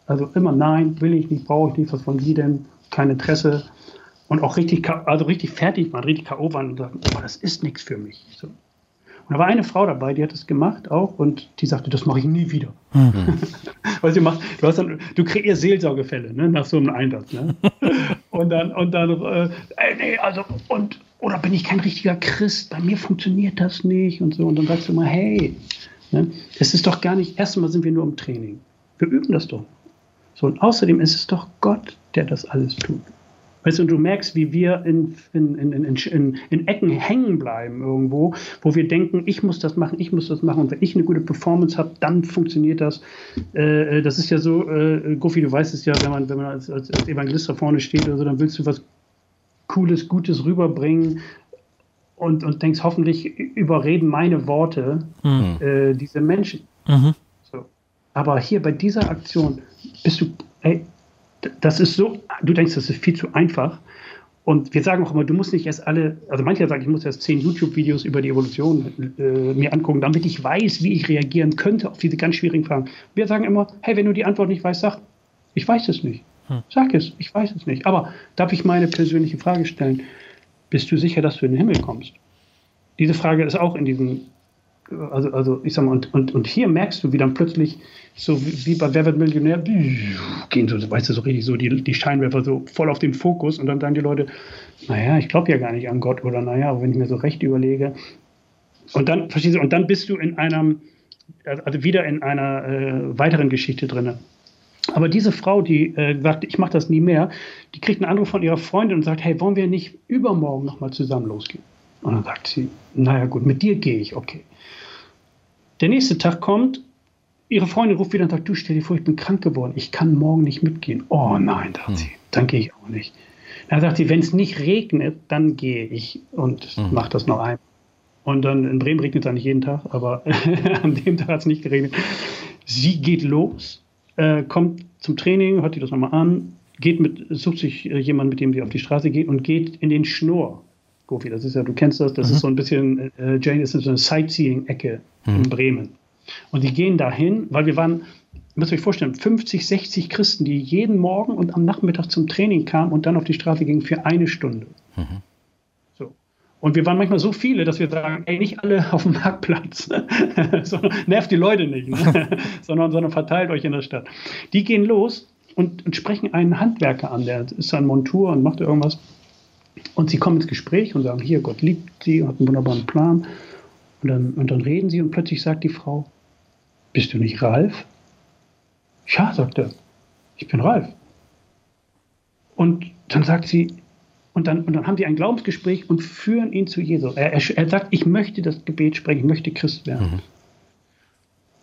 Also immer nein, will ich nicht, brauche ich nicht, was von Sie denn, kein Interesse. Und auch richtig, also richtig fertig waren, richtig K.O. waren und sagten, oh, das ist nichts für mich. So. Und da war eine Frau dabei, die hat das gemacht auch und die sagte, das mache ich nie wieder. Mhm. Weil sie macht, du, hast dann, du kreierst Seelsorgefälle ne, nach so einem Einsatz. Ne? und dann, und dann äh, nee, also, und Oder bin ich kein richtiger Christ? Bei mir funktioniert das nicht und so. Und dann sagst du mal, hey, ne, es ist doch gar nicht, erstmal sind wir nur im Training. Wir üben das doch. So, und außerdem ist es doch Gott, der das alles tut. Weißt du, und du merkst, wie wir in, in, in, in, in Ecken hängen bleiben irgendwo, wo wir denken, ich muss das machen, ich muss das machen. Und wenn ich eine gute Performance habe, dann funktioniert das. Äh, das ist ja so, äh, Goofy, du weißt es ja, wenn man, wenn man als, als, als Evangelist da vorne steht oder so, dann willst du was Cooles, Gutes rüberbringen und, und denkst, hoffentlich überreden meine Worte mhm. äh, diese Menschen. Mhm. So. Aber hier bei dieser Aktion bist du, ey, das ist so, du denkst, das ist viel zu einfach. Und wir sagen auch immer, du musst nicht erst alle, also mancher sagen, ich muss erst zehn YouTube-Videos über die Evolution äh, mir angucken, damit ich weiß, wie ich reagieren könnte auf diese ganz schwierigen Fragen. Wir sagen immer, hey, wenn du die Antwort nicht weißt, sag, ich weiß es nicht. Hm. Sag es, ich weiß es nicht. Aber darf ich meine persönliche Frage stellen? Bist du sicher, dass du in den Himmel kommst? Diese Frage ist auch in diesem also, also ich sag mal, und, und, und hier merkst du, wie dann plötzlich, so wie, bei Wer wird Millionär, gehen so, weißt du, so richtig so die, die Scheinwerfer so voll auf den Fokus und dann sagen die Leute, naja, ich glaube ja gar nicht an Gott oder naja, wenn ich mir so recht überlege. Und dann, verstehst du, und dann bist du in einem, also wieder in einer äh, weiteren Geschichte drin. Aber diese Frau, die äh, sagt, ich mache das nie mehr, die kriegt einen Anruf von ihrer Freundin und sagt, hey, wollen wir nicht übermorgen nochmal zusammen losgehen? Und dann sagt sie, naja gut, mit dir gehe ich, okay. Der nächste Tag kommt, ihre Freundin ruft wieder und sagt, du stell dir vor, ich bin krank geworden, ich kann morgen nicht mitgehen. Oh nein, sagt hm. sie, dann gehe ich auch nicht. Dann sagt sie, wenn es nicht regnet, dann gehe ich und hm. mache das noch ein. Und dann in Bremen regnet es ja nicht jeden Tag, aber an dem Tag hat es nicht geregnet. Sie geht los, äh, kommt zum Training, hört sich das nochmal an, geht mit, sucht sich äh, jemanden, mit dem sie auf die Straße geht und geht in den Schnur. Gofi, das ist ja, du kennst das, das mhm. ist so ein bisschen, äh, Jane ist so eine Sightseeing-Ecke mhm. in Bremen. Und die gehen dahin, weil wir waren, müsst ihr euch vorstellen, 50, 60 Christen, die jeden Morgen und am Nachmittag zum Training kamen und dann auf die Straße gingen für eine Stunde. Mhm. Und wir waren manchmal so viele, dass wir sagen, ey, nicht alle auf dem Marktplatz, sondern nervt die Leute nicht, ne? sondern, sondern verteilt euch in der Stadt. Die gehen los und, und sprechen einen Handwerker an, der ist an Montur und macht irgendwas. Und sie kommen ins Gespräch und sagen, hier, Gott liebt sie, hat einen wunderbaren Plan. Und dann, und dann reden sie und plötzlich sagt die Frau, bist du nicht Ralf? Ja, sagt er, ich bin Ralf. Und dann sagt sie, und dann, und dann haben die ein Glaubensgespräch und führen ihn zu Jesus. Er, er, er sagt, ich möchte das Gebet sprechen, ich möchte Christ werden. Mhm.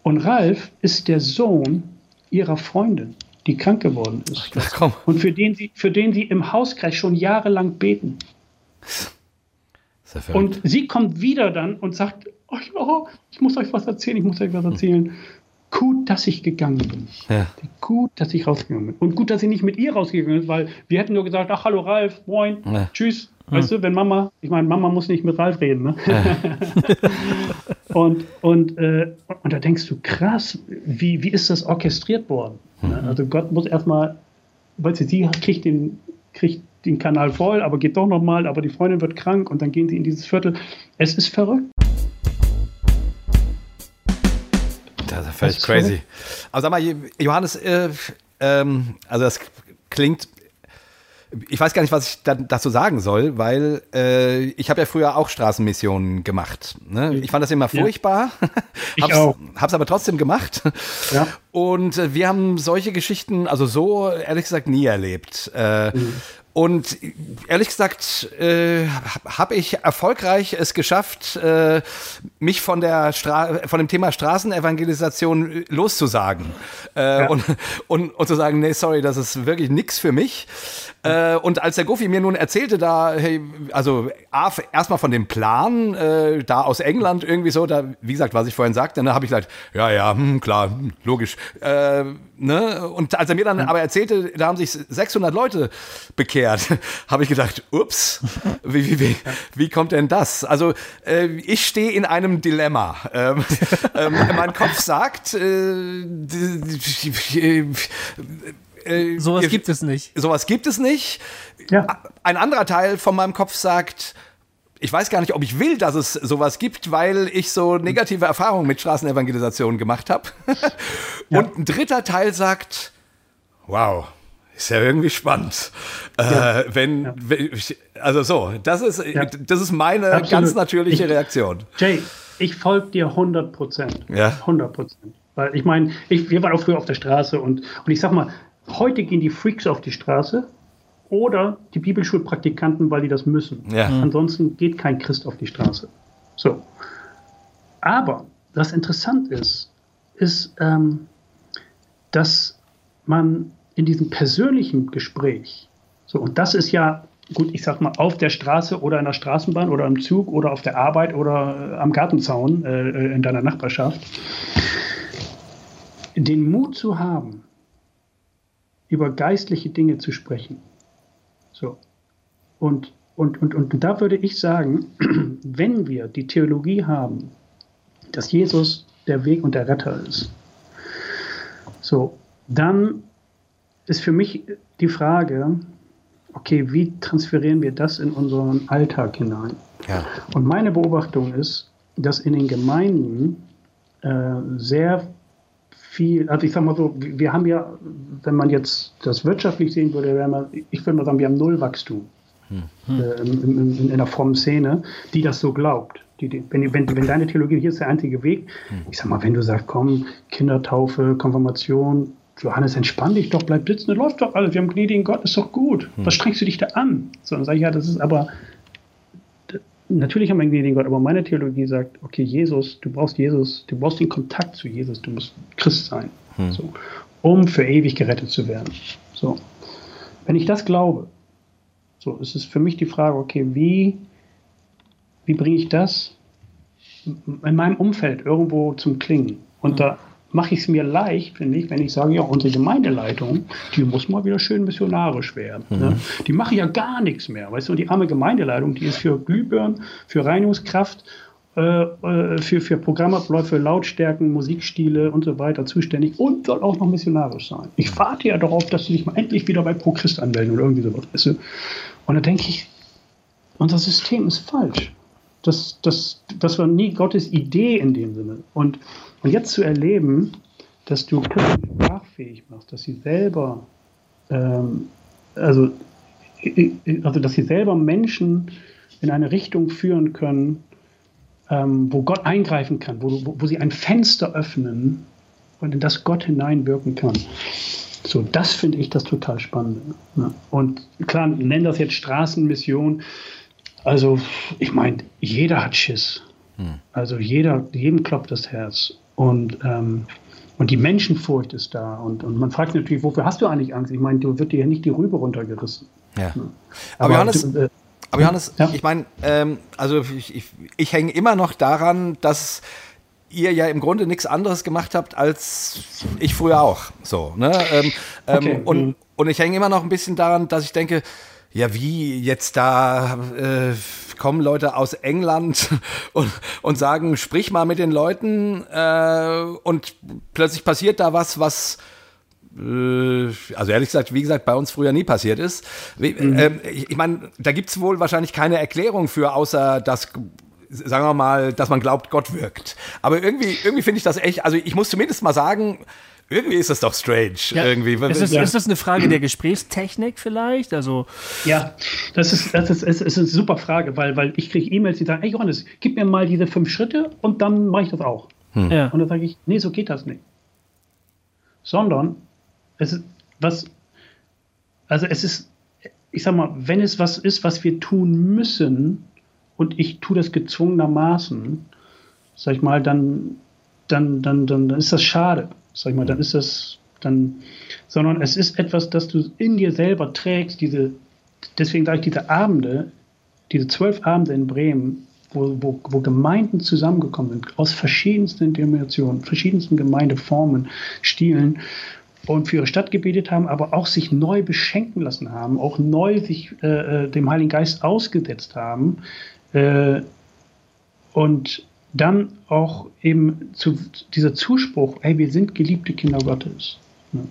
Und Ralf ist der Sohn ihrer Freundin die krank geworden ist. Ach, und für den, sie, für den sie im Hauskreis schon jahrelang beten. Und sie kommt wieder dann und sagt, oh, oh, ich muss euch was erzählen, ich muss euch was erzählen. Gut, dass ich gegangen bin. Ja. Gut, dass ich rausgegangen bin. Und gut, dass ich nicht mit ihr rausgegangen bin, weil wir hätten nur gesagt, ach, hallo Ralf, moin, ja. tschüss. Weißt du, wenn Mama, ich meine, Mama muss nicht mit Ralf reden, ne? Ja. und, und, äh, und da denkst du, krass, wie, wie ist das orchestriert worden? Mhm. Also Gott muss erstmal, weil sie, sie kriegt den, kriegt den Kanal voll, aber geht doch nochmal, aber die Freundin wird krank und dann gehen sie in dieses Viertel. Es ist verrückt. Völlig crazy. Aber sag mal, Johannes, äh, ähm, also das klingt ich weiß gar nicht, was ich da, dazu sagen soll, weil äh, ich habe ja früher auch Straßenmissionen gemacht. Ne? Ich fand das immer furchtbar, ja. ich hab's, auch. hab's aber trotzdem gemacht. Ja. Und äh, wir haben solche Geschichten, also so ehrlich gesagt, nie erlebt. Äh, mhm. Und ehrlich gesagt äh, habe ich erfolgreich es geschafft, äh, mich von der Stra von dem Thema Straßenevangelisation loszusagen äh, ja. und, und, und zu sagen, nee, sorry, das ist wirklich nichts für mich. Äh, und als der Goofy mir nun erzählte, da, hey, also erstmal von dem Plan, äh, da aus England irgendwie so, da, wie gesagt, was ich vorhin sagte, dann ne, habe ich gesagt, ja, ja, hm, klar, hm, logisch. Äh, ne? Und als er mir dann aber erzählte, da haben sich 600 Leute bekehrt, habe ich gedacht, ups, wie, wie, wie, wie kommt denn das? Also äh, ich stehe in einem Dilemma. Ähm, ähm, mein Kopf sagt, äh, äh, sowas ihr, gibt es nicht. Sowas gibt es nicht. Ja. Ein anderer Teil von meinem Kopf sagt, ich weiß gar nicht, ob ich will, dass es sowas gibt, weil ich so negative Erfahrungen mit Straßenevangelisation gemacht habe. ja. Und ein dritter Teil sagt, wow, Ist ja irgendwie spannend. Ja. Äh, wenn, ja. wenn, also so, das ist, ja. das ist meine Absolut. ganz natürliche ich, Reaktion. Jay, ich folge dir 100 Prozent. Ja. 100 Prozent. Weil ich meine, ich, wir waren auch früher auf der Straße und, und ich sag mal, heute gehen die Freaks auf die Straße oder die Bibelschulpraktikanten, weil die das müssen. Ja. Mhm. Ansonsten geht kein Christ auf die Straße. So. Aber was interessant ist, ist, ähm, dass man in diesem persönlichen Gespräch, so, und das ist ja, gut, ich sag mal, auf der Straße oder in der Straßenbahn oder im Zug oder auf der Arbeit oder äh, am Gartenzaun äh, äh, in deiner Nachbarschaft, den Mut zu haben, über geistliche Dinge zu sprechen. So. Und, und, und, und da würde ich sagen, wenn wir die Theologie haben, dass Jesus der Weg und der Retter ist, so, dann ist für mich die Frage, okay, wie transferieren wir das in unseren Alltag hinein? Ja. Und meine Beobachtung ist, dass in den Gemeinden äh, sehr viel, also ich sag mal so, wir haben ja, wenn man jetzt das wirtschaftlich sehen würde, wir, ich würde mal sagen, wir haben Nullwachstum hm. äh, in, in, in, einer frommen Szene, die das so glaubt. Die, die, wenn, wenn, wenn deine Theologie hier ist der einzige Weg, hm. ich sag mal, wenn du sagst, komm, Kindertaufe, Konfirmation, Johannes, entspann dich doch, bleib sitzen, das läuft doch alles, wir haben gnädigen Gott, ist doch gut. Hm. Was strengst du dich da an? So, dann sage ich, ja, das ist aber, natürlich haben wir einen gnädigen Gott, aber meine Theologie sagt, okay, Jesus, du brauchst Jesus, du brauchst den Kontakt zu Jesus, du musst Christ sein, hm. so, um für ewig gerettet zu werden. So. Wenn ich das glaube, so, ist es für mich die Frage, okay, wie, wie bringe ich das in meinem Umfeld irgendwo zum Klingen? Und hm. da mache ich es mir leicht, finde ich, wenn ich sage, ja, unsere Gemeindeleitung, die muss mal wieder schön missionarisch werden. Mhm. Ne? Die machen ja gar nichts mehr. Weißt du, und die arme Gemeindeleitung, die ist für Glühbirnen, für Reinigungskraft, äh, äh, für, für Programmabläufe, Lautstärken, Musikstile und so weiter zuständig und soll auch noch missionarisch sein. Ich warte ja darauf, dass sie sich mal endlich wieder bei Pro Christ anmelden oder irgendwie sowas. Weißt du? Und da denke ich, unser System ist falsch. Das, das, das war nie Gottes Idee in dem Sinne. Und und jetzt zu erleben, dass du Kirchen sprachfähig machst, dass sie selber, ähm, also, also dass sie selber Menschen in eine Richtung führen können, ähm, wo Gott eingreifen kann, wo, wo, wo, sie ein Fenster öffnen und in das Gott hineinwirken kann. So, das finde ich das total Spannende. Ne? Und klar, nennen das jetzt Straßenmission. Also, ich meine, jeder hat Schiss. Hm. Also jeder, jedem klopft das Herz. Und, ähm, und die Menschenfurcht ist da. Und, und man fragt natürlich, wofür hast du eigentlich Angst? Ich meine, du wird dir ja nicht die Rübe runtergerissen. Ja. Aber, aber Johannes, du, äh, aber Johannes ja? ich meine, ähm, also ich, ich, ich hänge immer noch daran, dass ihr ja im Grunde nichts anderes gemacht habt als ich früher auch. So, ne? Ähm, ähm okay. und, mhm. und ich hänge immer noch ein bisschen daran, dass ich denke, ja, wie jetzt da äh, kommen Leute aus England und, und sagen, sprich mal mit den Leuten äh, und plötzlich passiert da was, was äh, also ehrlich gesagt, wie gesagt, bei uns früher nie passiert ist. Mhm. Ähm, ich, ich meine, da gibt es wohl wahrscheinlich keine Erklärung für, außer dass sagen wir mal, dass man glaubt, Gott wirkt. Aber irgendwie, irgendwie finde ich das echt, also ich muss zumindest mal sagen, irgendwie ist das doch strange. Ja. Irgendwie. Ist, das, ja. ist das eine Frage der Gesprächstechnik vielleicht? Also ja, das ist, das ist, ist, ist eine super Frage, weil, weil ich kriege E-Mails, die sagen, hey Johannes, gib mir mal diese fünf Schritte und dann mache ich das auch. Hm. Ja. Und dann sage ich, nee, so geht das nicht. Sondern es ist was, also es ist, ich sag mal, wenn es was ist, was wir tun müssen und ich tue das gezwungenermaßen, sag ich mal, dann, dann, dann, dann, dann ist das schade sag ich mal, dann ist das dann, sondern es ist etwas, das du in dir selber trägst, diese, deswegen sage ich diese Abende, diese zwölf Abende in Bremen, wo, wo, wo Gemeinden zusammengekommen sind, aus verschiedensten Denominationen, verschiedensten Gemeindeformen, Stilen, und für ihre Stadt gebetet haben, aber auch sich neu beschenken lassen haben, auch neu sich äh, äh dem Heiligen Geist ausgesetzt haben äh, und dann auch eben zu dieser Zuspruch, hey, wir sind geliebte Kinder Gottes. Ne?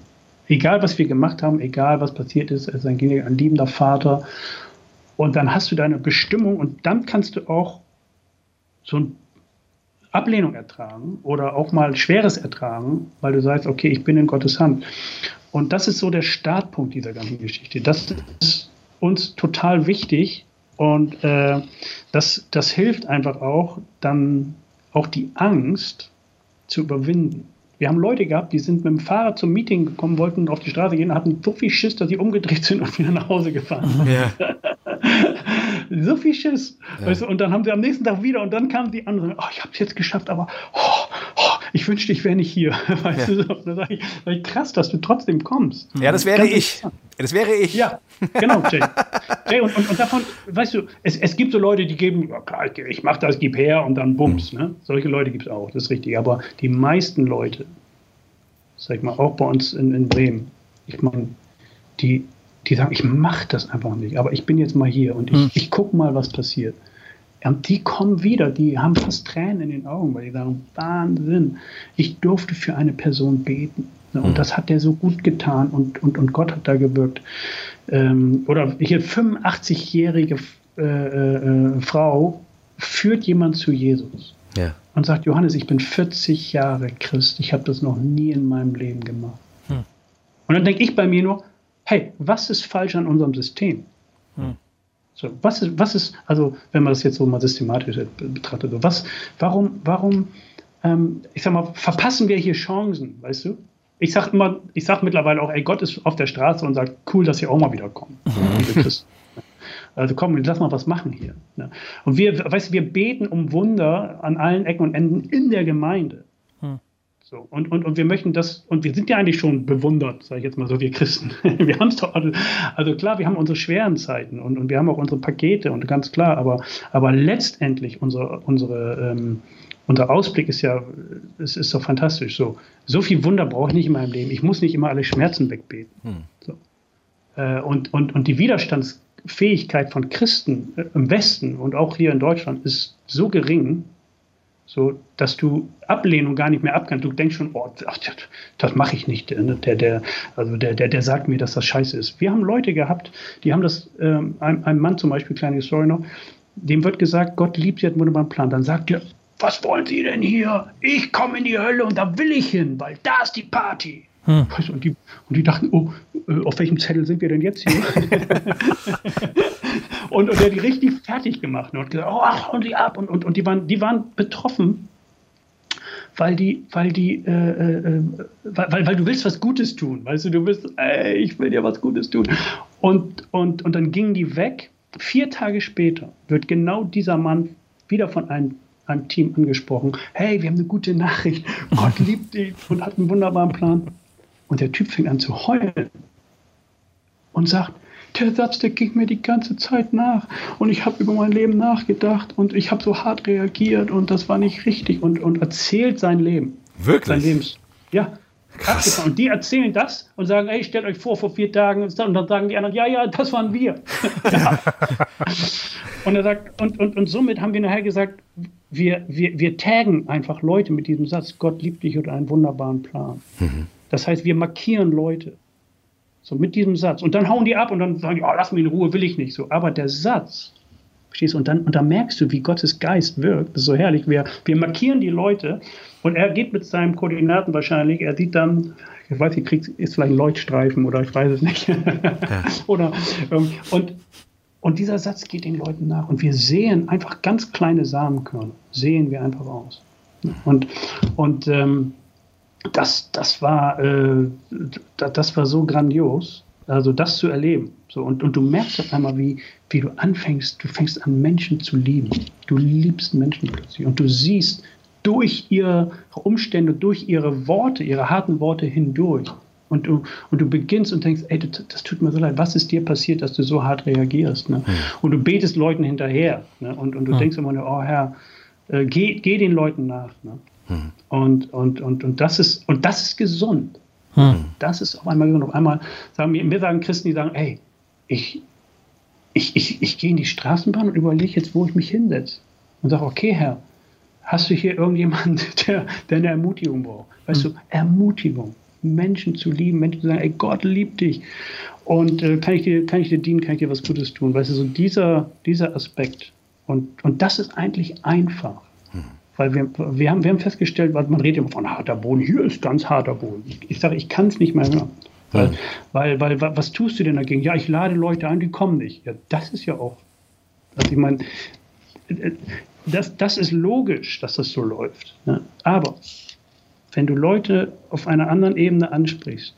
Egal, was wir gemacht haben, egal, was passiert ist, er ist ein liebender Vater. Und dann hast du deine Bestimmung und dann kannst du auch so eine Ablehnung ertragen oder auch mal Schweres ertragen, weil du sagst, okay, ich bin in Gottes Hand. Und das ist so der Startpunkt dieser ganzen Geschichte. Das ist uns total wichtig und äh, das, das hilft einfach auch, dann auch die Angst zu überwinden. Wir haben Leute gehabt, die sind mit dem Fahrrad zum Meeting gekommen, wollten auf die Straße gehen, hatten so viel Schiss, dass sie umgedreht sind und wieder nach Hause gefahren sind. Ja. so viel Schiss. Ja. Weißt du, und dann haben sie am nächsten Tag wieder und dann kamen die anderen, oh, ich habe es jetzt geschafft, aber oh, oh, ich wünschte, ich wäre nicht hier. Weißt ja. du, so. da sage ich, sag ich, krass, dass du trotzdem kommst. Ja, das wäre Ganz ich. Das wäre ich. Ja, genau, Jay. Jay und, und, und, davon, weißt du, es, es gibt so Leute, die geben, ja, klar, ich mache das, gib her und dann bums. Mhm. Ne? Solche Leute gibt es auch, das ist richtig. Aber die meisten Leute, sag ich mal, auch bei uns in, in Bremen, ich meine, die, die sagen, ich mache das einfach nicht, aber ich bin jetzt mal hier und ich, mhm. ich gucke mal, was passiert. Die kommen wieder, die haben fast Tränen in den Augen, weil die sagen, Wahnsinn, ich durfte für eine Person beten. Und mhm. das hat der so gut getan und, und, und Gott hat da gewirkt. Ähm, oder hier 85-jährige äh, äh, Frau führt jemand zu Jesus ja. und sagt, Johannes, ich bin 40 Jahre Christ, ich habe das noch nie in meinem Leben gemacht. Hm. Und dann denke ich bei mir nur, hey, was ist falsch an unserem System? Hm. So, was ist, was ist, also wenn man das jetzt so mal systematisch betrachtet, so, was, warum, warum, ähm, ich sag mal, verpassen wir hier Chancen, weißt du? Ich sag immer, ich sag mittlerweile auch, ey, Gott ist auf der Straße und sagt, cool, dass ihr auch mal wieder kommt. Also komm, lass mal was machen hier. Ne? Und wir, weißt du, wir beten um Wunder an allen Ecken und Enden in der Gemeinde. So, und, und, und wir möchten das, und wir sind ja eigentlich schon bewundert, sage ich jetzt mal so, wir Christen. wir haben es doch, also, also klar, wir haben unsere schweren Zeiten und, und wir haben auch unsere Pakete und ganz klar, aber, aber letztendlich unsere, unsere, ähm, unser Ausblick ist ja, es ist doch fantastisch. So, so viel Wunder brauche ich nicht in meinem Leben. Ich muss nicht immer alle Schmerzen wegbeten. Hm. So. Äh, und, und, und die Widerstandsfähigkeit von Christen äh, im Westen und auch hier in Deutschland ist so gering, so dass du Ablehnung gar nicht mehr abkannst. Du denkst schon, oh, ach, das, das mache ich nicht. Der, der, also der, der, der sagt mir, dass das scheiße ist. Wir haben Leute gehabt, die haben das, ähm, einem, einem Mann zum Beispiel, kleine Story noch, dem wird gesagt, Gott liebt sie, hat einen wunderbaren Plan. Dann sagt er, was wollen Sie denn hier? Ich komme in die Hölle und da will ich hin, weil da ist die Party. Hm. Und, die, und die dachten, oh, äh, auf welchem Zettel sind wir denn jetzt hier? und, und der hat die richtig fertig gemacht und hat gesagt, oh, hauen die ab. Und, und, und die, waren, die waren betroffen, weil die, weil die, äh, äh, weil, weil du willst was Gutes tun. Weißt du, du willst, ey, ich will dir was Gutes tun. Und, und, und dann gingen die weg. Vier Tage später wird genau dieser Mann wieder von einem einem Team angesprochen, hey, wir haben eine gute Nachricht, Gott liebt dich und hat einen wunderbaren Plan. Und der Typ fängt an zu heulen und sagt, der Satz, der ging mir die ganze Zeit nach und ich habe über mein Leben nachgedacht und ich habe so hart reagiert und das war nicht richtig und, und erzählt sein Leben. Wirklich? Sein Lebens. Ja. Krass. Und die erzählen das und sagen, ey, stellt euch vor, vor vier Tagen und dann sagen die anderen, ja, ja, das waren wir. und er sagt, und, und, und somit haben wir nachher gesagt, wir, wir, wir taggen einfach Leute mit diesem Satz, Gott liebt dich und einen wunderbaren Plan. Mhm. Das heißt, wir markieren Leute. So mit diesem Satz. Und dann hauen die ab und dann sagen die, oh, lass mich in Ruhe, will ich nicht so. Aber der Satz, verstehst du? Und dann, und dann merkst du, wie Gottes Geist wirkt. Das ist so herrlich. Wir, wir markieren die Leute und er geht mit seinen Koordinaten wahrscheinlich, er sieht dann, ich weiß nicht, kriegt, ist vielleicht ein Leuchtstreifen oder ich weiß es nicht. Ja. oder, ähm, und, und dieser Satz geht den Leuten nach. Und wir sehen einfach ganz kleine Samenkörner, sehen wir einfach aus. Und, und ähm, das, das, war, äh, das war so grandios, also das zu erleben. So, und, und du merkst auf einmal, wie, wie du anfängst, du fängst an, Menschen zu lieben. Du liebst Menschen plötzlich. Und du siehst durch ihre Umstände, durch ihre Worte, ihre harten Worte hindurch. Und du, und du beginnst und denkst, ey, das, das tut mir so leid, was ist dir passiert, dass du so hart reagierst? Ne? Und du betest Leuten hinterher. Ne? Und, und du hm. denkst immer nur, oh Herr, äh, geh, geh den Leuten nach. Ne? Und, und, und, und, das ist, und das ist gesund. Hm. Das ist auf einmal gesund. Auf einmal sagen wir, wir sagen Christen, die sagen, ey, ich, ich, ich, ich gehe in die Straßenbahn und überlege jetzt, wo ich mich hinsetze. Und sage, okay, Herr, hast du hier irgendjemanden, der, der eine Ermutigung braucht? Weißt hm. du, Ermutigung. Menschen zu lieben, Menschen zu sagen, ey, Gott liebt dich. Und äh, kann, ich dir, kann ich dir dienen, kann ich dir was Gutes tun? Weißt du, so dieser, dieser Aspekt. Und, und das ist eigentlich einfach. Weil wir, wir, haben, wir haben festgestellt, man redet immer von harter Boden, hier ist ganz harter Boden. Ich sage, ich kann es nicht mehr hören. Weil, hm. weil, weil, was tust du denn dagegen? Ja, ich lade Leute ein, die kommen nicht. Ja, das ist ja auch. Also ich meine, das, das ist logisch, dass das so läuft. Ne? Aber wenn du Leute auf einer anderen Ebene ansprichst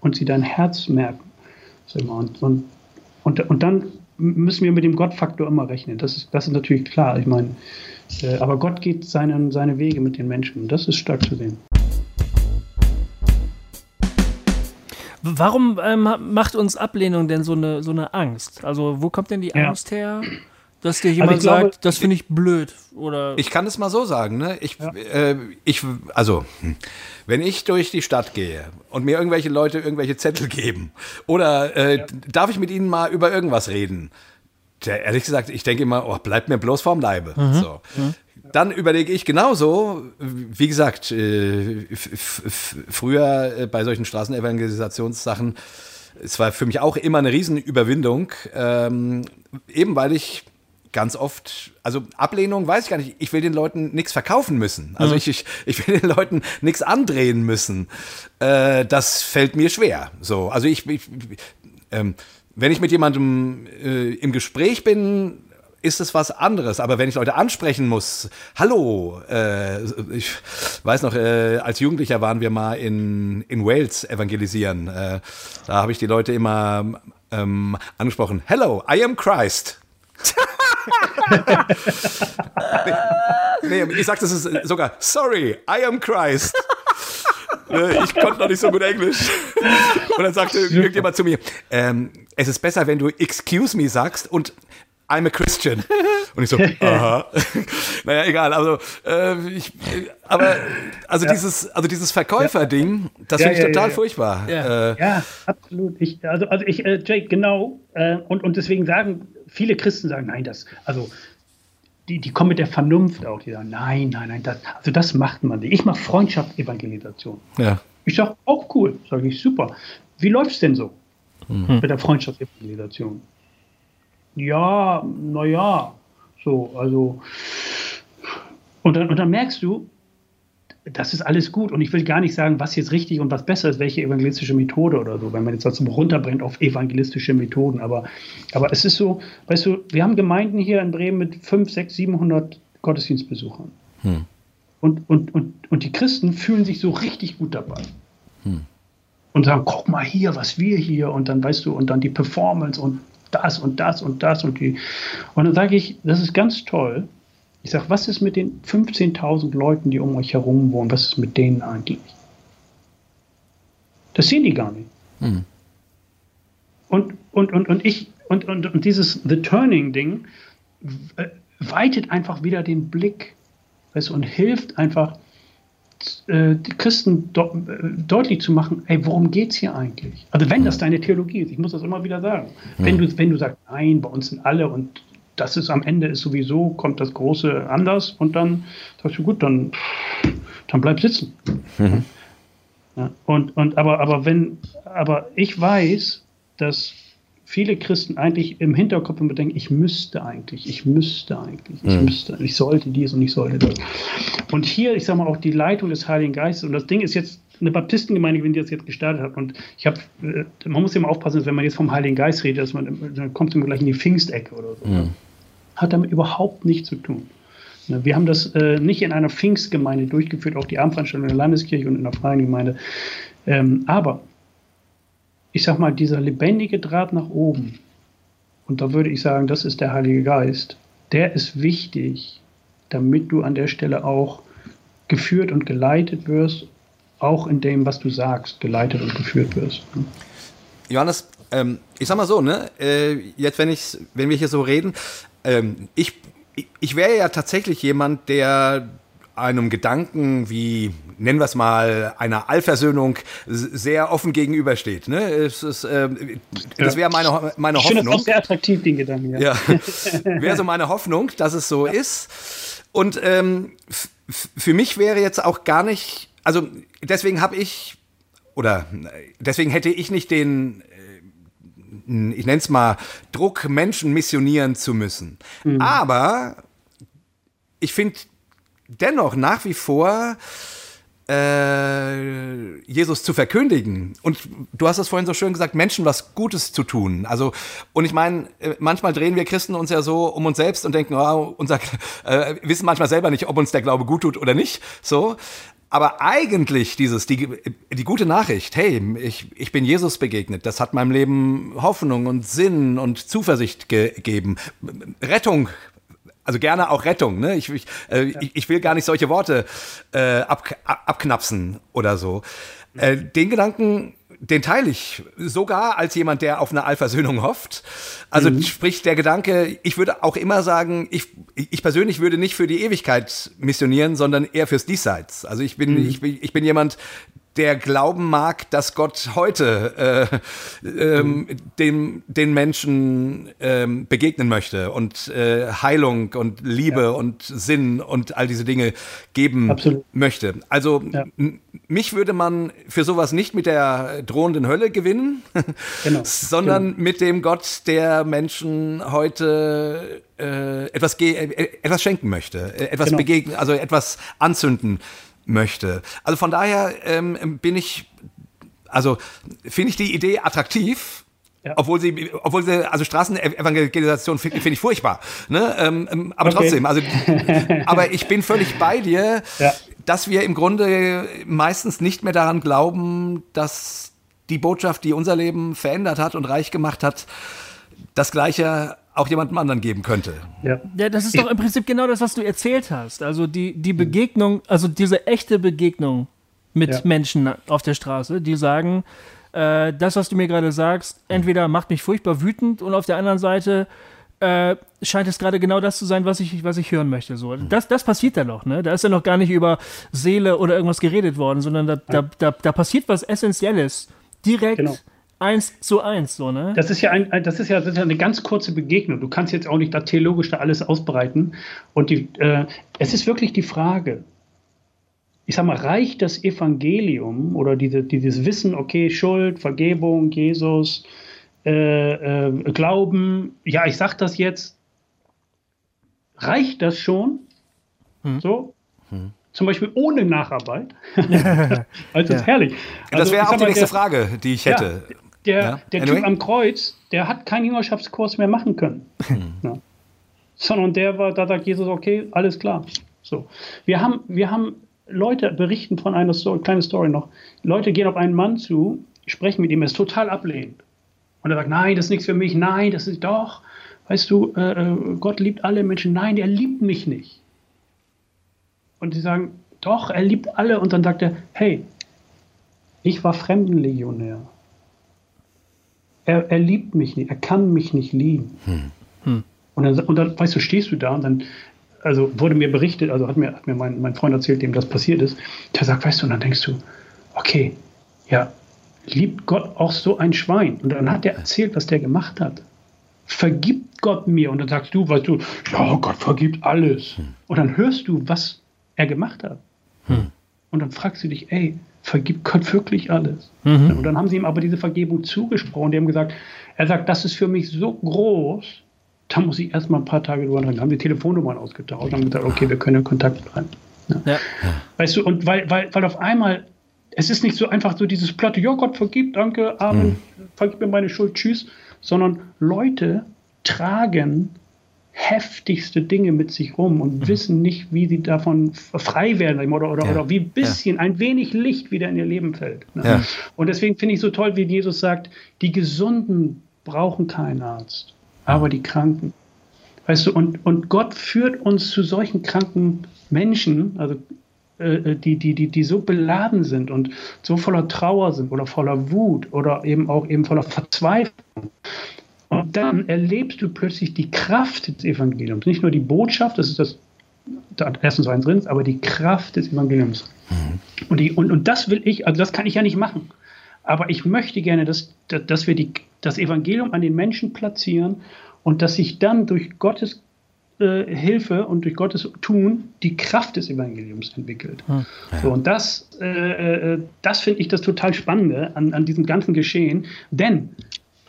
und sie dein Herz merken, und, und, und, und dann müssen wir mit dem Gottfaktor immer rechnen. Das ist, das ist natürlich klar. Ich meine, äh, aber Gott geht seine, seine Wege mit den Menschen. Das ist stark zu sehen. Warum ähm, macht uns Ablehnung denn so eine, so eine Angst? Also, wo kommt denn die Angst ja. her? Dass dir jemand also sagt, glaube, das finde ich blöd oder. Ich kann es mal so sagen, ne? Ich, ja. äh, ich, also, hm, wenn ich durch die Stadt gehe und mir irgendwelche Leute irgendwelche Zettel geben oder äh, ja. darf ich mit ihnen mal über irgendwas reden? Der, ehrlich gesagt, ich denke immer, oh, bleibt mir bloß vorm Leibe. Mhm. So. Mhm. Dann überlege ich genauso, wie gesagt, äh, früher äh, bei solchen Straßenevangelisationssachen, es war für mich auch immer eine Riesenüberwindung, ähm, eben weil ich ganz oft, also Ablehnung weiß ich gar nicht, ich will den Leuten nichts verkaufen müssen. Also mhm. ich, ich, ich will den Leuten nichts andrehen müssen. Äh, das fällt mir schwer. So, also ich, ich ähm, wenn ich mit jemandem äh, im Gespräch bin, ist es was anderes. Aber wenn ich Leute ansprechen muss, hallo, äh, ich weiß noch, äh, als Jugendlicher waren wir mal in, in Wales evangelisieren. Äh, da habe ich die Leute immer ähm, angesprochen, hello, I am Christ. nee, nee, ich sag das ist sogar, sorry, I am Christ. ich konnte noch nicht so gut Englisch. Und dann sagte irgendjemand zu mir, ähm, es ist besser, wenn du excuse me sagst und I'm a Christian. Und ich so, aha. naja, egal. Also, äh, ich, aber also ja. dieses, also dieses Verkäuferding, das ja, finde ich ja, total furchtbar. Ja, äh, ja absolut. Ich, also, also ich, äh, Jake, genau. Äh, und, und deswegen sagen viele Christen sagen, nein, das, also die, die kommen mit der Vernunft auch, die sagen, nein, nein, nein, das, also das macht man nicht. Ich mache Freundschaftsevangelisation. Ja. Ich sage, auch cool, sage ich, super. Wie läuft es denn so mhm. mit der Freundschaftsevangelisation? Ja, naja, so, also und dann, und dann merkst du, das ist alles gut. Und ich will gar nicht sagen, was jetzt richtig und was besser ist, welche evangelistische Methode oder so, wenn man jetzt das runterbrennt auf evangelistische Methoden. Aber, aber es ist so, weißt du, wir haben Gemeinden hier in Bremen mit 5, 6, 700 Gottesdienstbesuchern. Hm. Und, und, und, und die Christen fühlen sich so richtig gut dabei. Hm. Und sagen, guck mal hier, was wir hier. Und dann weißt du, und dann die Performance und das und das und das und die. Und dann sage ich, das ist ganz toll. Ich sage, was ist mit den 15.000 Leuten, die um euch herum wohnen? Was ist mit denen eigentlich? Das sehen die gar nicht. Mhm. Und, und, und, und ich, und, und, und dieses The Turning-Ding äh, weitet einfach wieder den Blick weißt, und hilft einfach, äh, die Christen äh, deutlich zu machen, ey, worum geht es hier eigentlich? Also wenn das deine Theologie ist, ich muss das immer wieder sagen. Mhm. Wenn, du, wenn du sagst, nein, bei uns sind alle und das ist am Ende ist sowieso, kommt das Große anders und dann sagst du, gut, dann, dann bleib sitzen. Mhm. Ja, und, und aber, aber wenn, aber ich weiß, dass viele Christen eigentlich im Hinterkopf immer denken, ich müsste eigentlich, ich müsste eigentlich, ich mhm. müsste, ich sollte dies und ich sollte das. Und hier, ich sage mal, auch die Leitung des Heiligen Geistes, und das Ding ist jetzt eine Baptistengemeinde, wenn die das jetzt gestartet hat, und ich habe, äh, man muss immer aufpassen, wenn man jetzt vom Heiligen Geist redet, dass man, dann kommt man gleich in die Pfingstecke oder so. Mhm hat damit überhaupt nichts zu tun. Ne, wir haben das äh, nicht in einer Pfingstgemeinde durchgeführt, auch die Abendveranstaltung in der Landeskirche und in der Freien Gemeinde. Ähm, aber ich sag mal, dieser lebendige Draht nach oben, und da würde ich sagen, das ist der Heilige Geist, der ist wichtig, damit du an der Stelle auch geführt und geleitet wirst, auch in dem, was du sagst, geleitet und geführt wirst. Ne? Johannes, ähm, ich sag mal so, ne? Äh, jetzt, wenn, ich, wenn wir hier so reden, ähm, ich, ich wäre ja tatsächlich jemand, der einem Gedanken wie, nennen wir es mal, einer Allversöhnung sehr offen gegenübersteht. Ne? Es ist, äh, das wäre meine, meine Hoffnung. Ich finde das auch sehr attraktiv, den Gedanken. Ja, ja. wäre so meine Hoffnung, dass es so ja. ist. Und ähm, für mich wäre jetzt auch gar nicht, also deswegen habe ich, oder deswegen hätte ich nicht den ich nenne es mal, Druck, Menschen missionieren zu müssen. Mhm. Aber ich finde dennoch nach wie vor, äh, Jesus zu verkündigen. Und du hast es vorhin so schön gesagt, Menschen was Gutes zu tun. Also, und ich meine, äh, manchmal drehen wir Christen uns ja so um uns selbst und denken, oh, unser, äh, wissen manchmal selber nicht, ob uns der Glaube gut tut oder nicht. So. Aber eigentlich dieses, die, die gute Nachricht, hey, ich, ich bin Jesus begegnet, das hat meinem Leben Hoffnung und Sinn und Zuversicht gegeben. Rettung also gerne auch Rettung. Ne? Ich, ich, äh, ja. ich, ich, will gar nicht solche Worte äh, ab, abknapsen oder so. Äh, den Gedanken, den teile ich sogar als jemand, der auf eine Allversöhnung hofft. Also mhm. sprich der Gedanke, ich würde auch immer sagen, ich, ich persönlich würde nicht für die Ewigkeit missionieren, sondern eher fürs Diesseits. Also ich bin, mhm. ich, ich bin jemand, der glauben mag, dass Gott heute äh, ähm, den, den Menschen ähm, begegnen möchte und äh, Heilung und Liebe ja. und Sinn und all diese Dinge geben Absolut. möchte. Also ja. mich würde man für sowas nicht mit der drohenden Hölle gewinnen, genau. sondern genau. mit dem Gott, der Menschen heute äh, etwas, äh, etwas schenken möchte, äh, etwas genau. begegnen, also etwas anzünden möchte. Also von daher ähm, bin ich, also finde ich die Idee attraktiv. Ja. Obwohl sie, obwohl sie, also Straßenevangelisation finde find ich furchtbar. Ne? Ähm, ähm aber okay. trotzdem, also, aber ich bin völlig bei dir, ja. dass wir im Grunde meistens nicht mehr daran glauben, dass die Botschaft, die unser Leben verändert hat und reich gemacht hat, das Gleiche auch jemandem anderen geben könnte. Ja. ja, das ist doch im Prinzip genau das, was du erzählt hast. Also die, die Begegnung, also diese echte Begegnung mit ja. Menschen auf der Straße, die sagen, äh, das, was du mir gerade sagst, entweder macht mich furchtbar wütend und auf der anderen Seite äh, scheint es gerade genau das zu sein, was ich, was ich hören möchte. So. Das, das passiert da noch, ne? Da ist ja noch gar nicht über Seele oder irgendwas geredet worden, sondern da, da, da, da passiert was Essentielles. Direkt. Genau eins zu eins, so, ne? Das ist ja ein, das ist ja, das ist ja eine ganz kurze Begegnung. Du kannst jetzt auch nicht da theologisch da alles ausbreiten. Und die, äh, es ist wirklich die Frage, ich sag mal, reicht das Evangelium oder diese, dieses Wissen, okay, Schuld, Vergebung, Jesus, äh, äh, Glauben, ja, ich sag das jetzt, reicht das schon? Hm. So? Hm. Zum Beispiel ohne Nacharbeit. also ja. ist herrlich. Also, das wäre auch die nächste der, Frage, die ich hätte. Ja, der, ja. der anyway. Typ am Kreuz, der hat keinen Jüngerschaftskurs mehr machen können. Hm. Ja. Sondern der war, da sagt Jesus, okay, alles klar. So. Wir haben, wir haben Leute berichten von einer Story, kleine Story noch. Leute gehen auf einen Mann zu, sprechen mit ihm, er ist total ablehnend. Und er sagt, nein, das ist nichts für mich, nein, das ist doch, weißt du, äh, äh Gott liebt alle Menschen, nein, er liebt mich nicht. Und sie sagen, doch, er liebt alle. Und dann sagt er, hey, ich war Fremdenlegionär. Er, er liebt mich nicht, er kann mich nicht lieben. Hm. Hm. Und, dann, und dann, weißt du, stehst du da und dann, also wurde mir berichtet, also hat mir, hat mir mein, mein Freund erzählt, dem das passiert ist, der sagt, weißt du, und dann denkst du, okay, ja, liebt Gott auch so ein Schwein? Und dann hat er erzählt, was der gemacht hat. Vergibt Gott mir? Und dann sagst du, weißt du, ja, Gott vergibt alles. Hm. Und dann hörst du, was er gemacht hat. Hm. Und dann fragst du dich, ey, vergibt Gott wirklich alles? Mhm. Und dann haben sie ihm aber diese Vergebung zugesprochen. Die haben gesagt, er sagt, das ist für mich so groß, da muss ich erstmal ein paar Tage drüber nachdenken. Haben die Telefonnummern ausgetauscht und haben gesagt, okay, wir können in Kontakt bleiben. Ja. Ja. Weißt du, und weil, weil, weil auf einmal, es ist nicht so einfach so dieses platte, ja Gott vergibt, danke, Amen, mhm. vergib mir meine Schuld, tschüss, sondern Leute tragen heftigste Dinge mit sich rum und mhm. wissen nicht, wie sie davon frei werden oder, oder, ja. oder wie ein bisschen, ja. ein wenig Licht wieder in ihr Leben fällt. Ne? Ja. Und deswegen finde ich so toll, wie Jesus sagt, die Gesunden brauchen keinen Arzt, aber die Kranken. Weißt du, und, und Gott führt uns zu solchen kranken Menschen, also äh, äh, die, die, die, die so beladen sind und so voller Trauer sind oder voller Wut oder eben auch eben voller Verzweiflung. Und dann erlebst du plötzlich die Kraft des Evangeliums. Nicht nur die Botschaft, das ist das erstens eins drin, aber die Kraft des Evangeliums. Mhm. Und, die, und, und das will ich, also das kann ich ja nicht machen. Aber ich möchte gerne, dass, dass wir die, das Evangelium an den Menschen platzieren und dass sich dann durch Gottes äh, Hilfe und durch Gottes Tun die Kraft des Evangeliums entwickelt. Hm. Ja. So, und das, äh, äh, das finde ich das total Spannende an, an diesem ganzen Geschehen. Denn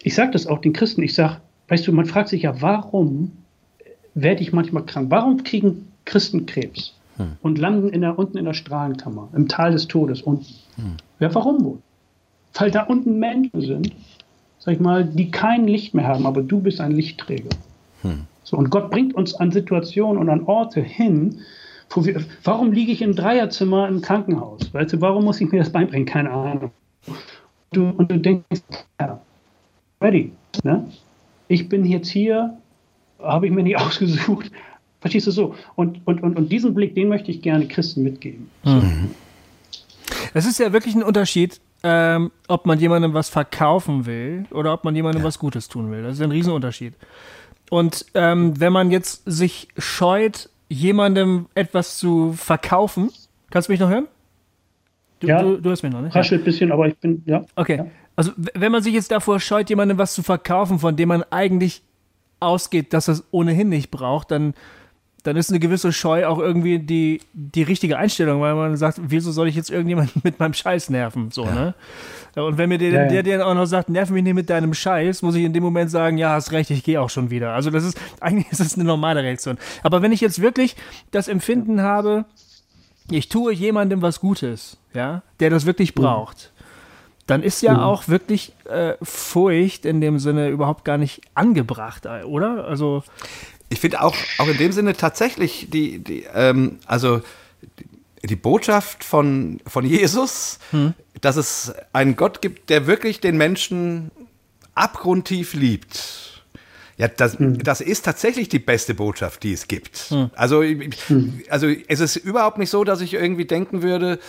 ich sage das auch den Christen, ich sage, weißt du, man fragt sich ja, warum werde ich manchmal krank? Warum kriegen Christen Krebs? hm. und landen in der, unten in der Strahlenkammer, im Tal des Todes. Und hm. ja, warum wohl? Weil da unten Menschen sind, sag ich mal, die kein Licht mehr haben, aber du bist ein Lichtträger. Hm. So, und Gott bringt uns an Situationen und an Orte hin, wo wir, warum liege ich im Dreierzimmer im Krankenhaus? Weißt du, warum muss ich mir das beibringen? Keine Ahnung. Du, und du denkst, ja, ready. Ne? Ich bin jetzt hier, habe ich mir nicht ausgesucht. Verstehst du so? Und, und, und, und diesen Blick, den möchte ich gerne Christen mitgeben. Mhm. Es ist ja wirklich ein Unterschied, ähm, ob man jemandem was verkaufen will oder ob man jemandem ja. was Gutes tun will. Das ist ein Riesenunterschied. Und ähm, wenn man jetzt sich scheut, jemandem etwas zu verkaufen, kannst du mich noch hören? Du, ja, du, du hörst mich noch, ne? Raschelt ein bisschen, aber ich bin, ja. Okay. Ja. Also, wenn man sich jetzt davor scheut, jemandem was zu verkaufen, von dem man eigentlich ausgeht, dass er es ohnehin nicht braucht, dann, dann ist eine gewisse Scheu auch irgendwie die, die richtige Einstellung, weil man sagt, wieso soll ich jetzt irgendjemanden mit meinem Scheiß nerven? So, ja. ne? Und wenn mir der, ja, ja. der, der auch noch sagt, nerv mich nicht mit deinem Scheiß, muss ich in dem Moment sagen, ja, hast recht, ich gehe auch schon wieder. Also das ist, eigentlich ist das eine normale Reaktion. Aber wenn ich jetzt wirklich das Empfinden habe, ich tue jemandem was Gutes, ja, der das wirklich mhm. Dann ist ja mhm. auch wirklich äh, Furcht in dem Sinne überhaupt gar nicht angebracht, oder? Also ich finde auch, auch in dem Sinne tatsächlich die, die ähm, also die, die, Botschaft von, von Jesus, hm. dass es einen Gott gibt, der wirklich den Menschen abgrundtief liebt. Ja, das, hm. das ist tatsächlich die beste Botschaft, die es gibt. Hm. Also, hm. also es ist überhaupt nicht so, dass ich irgendwie denken würde,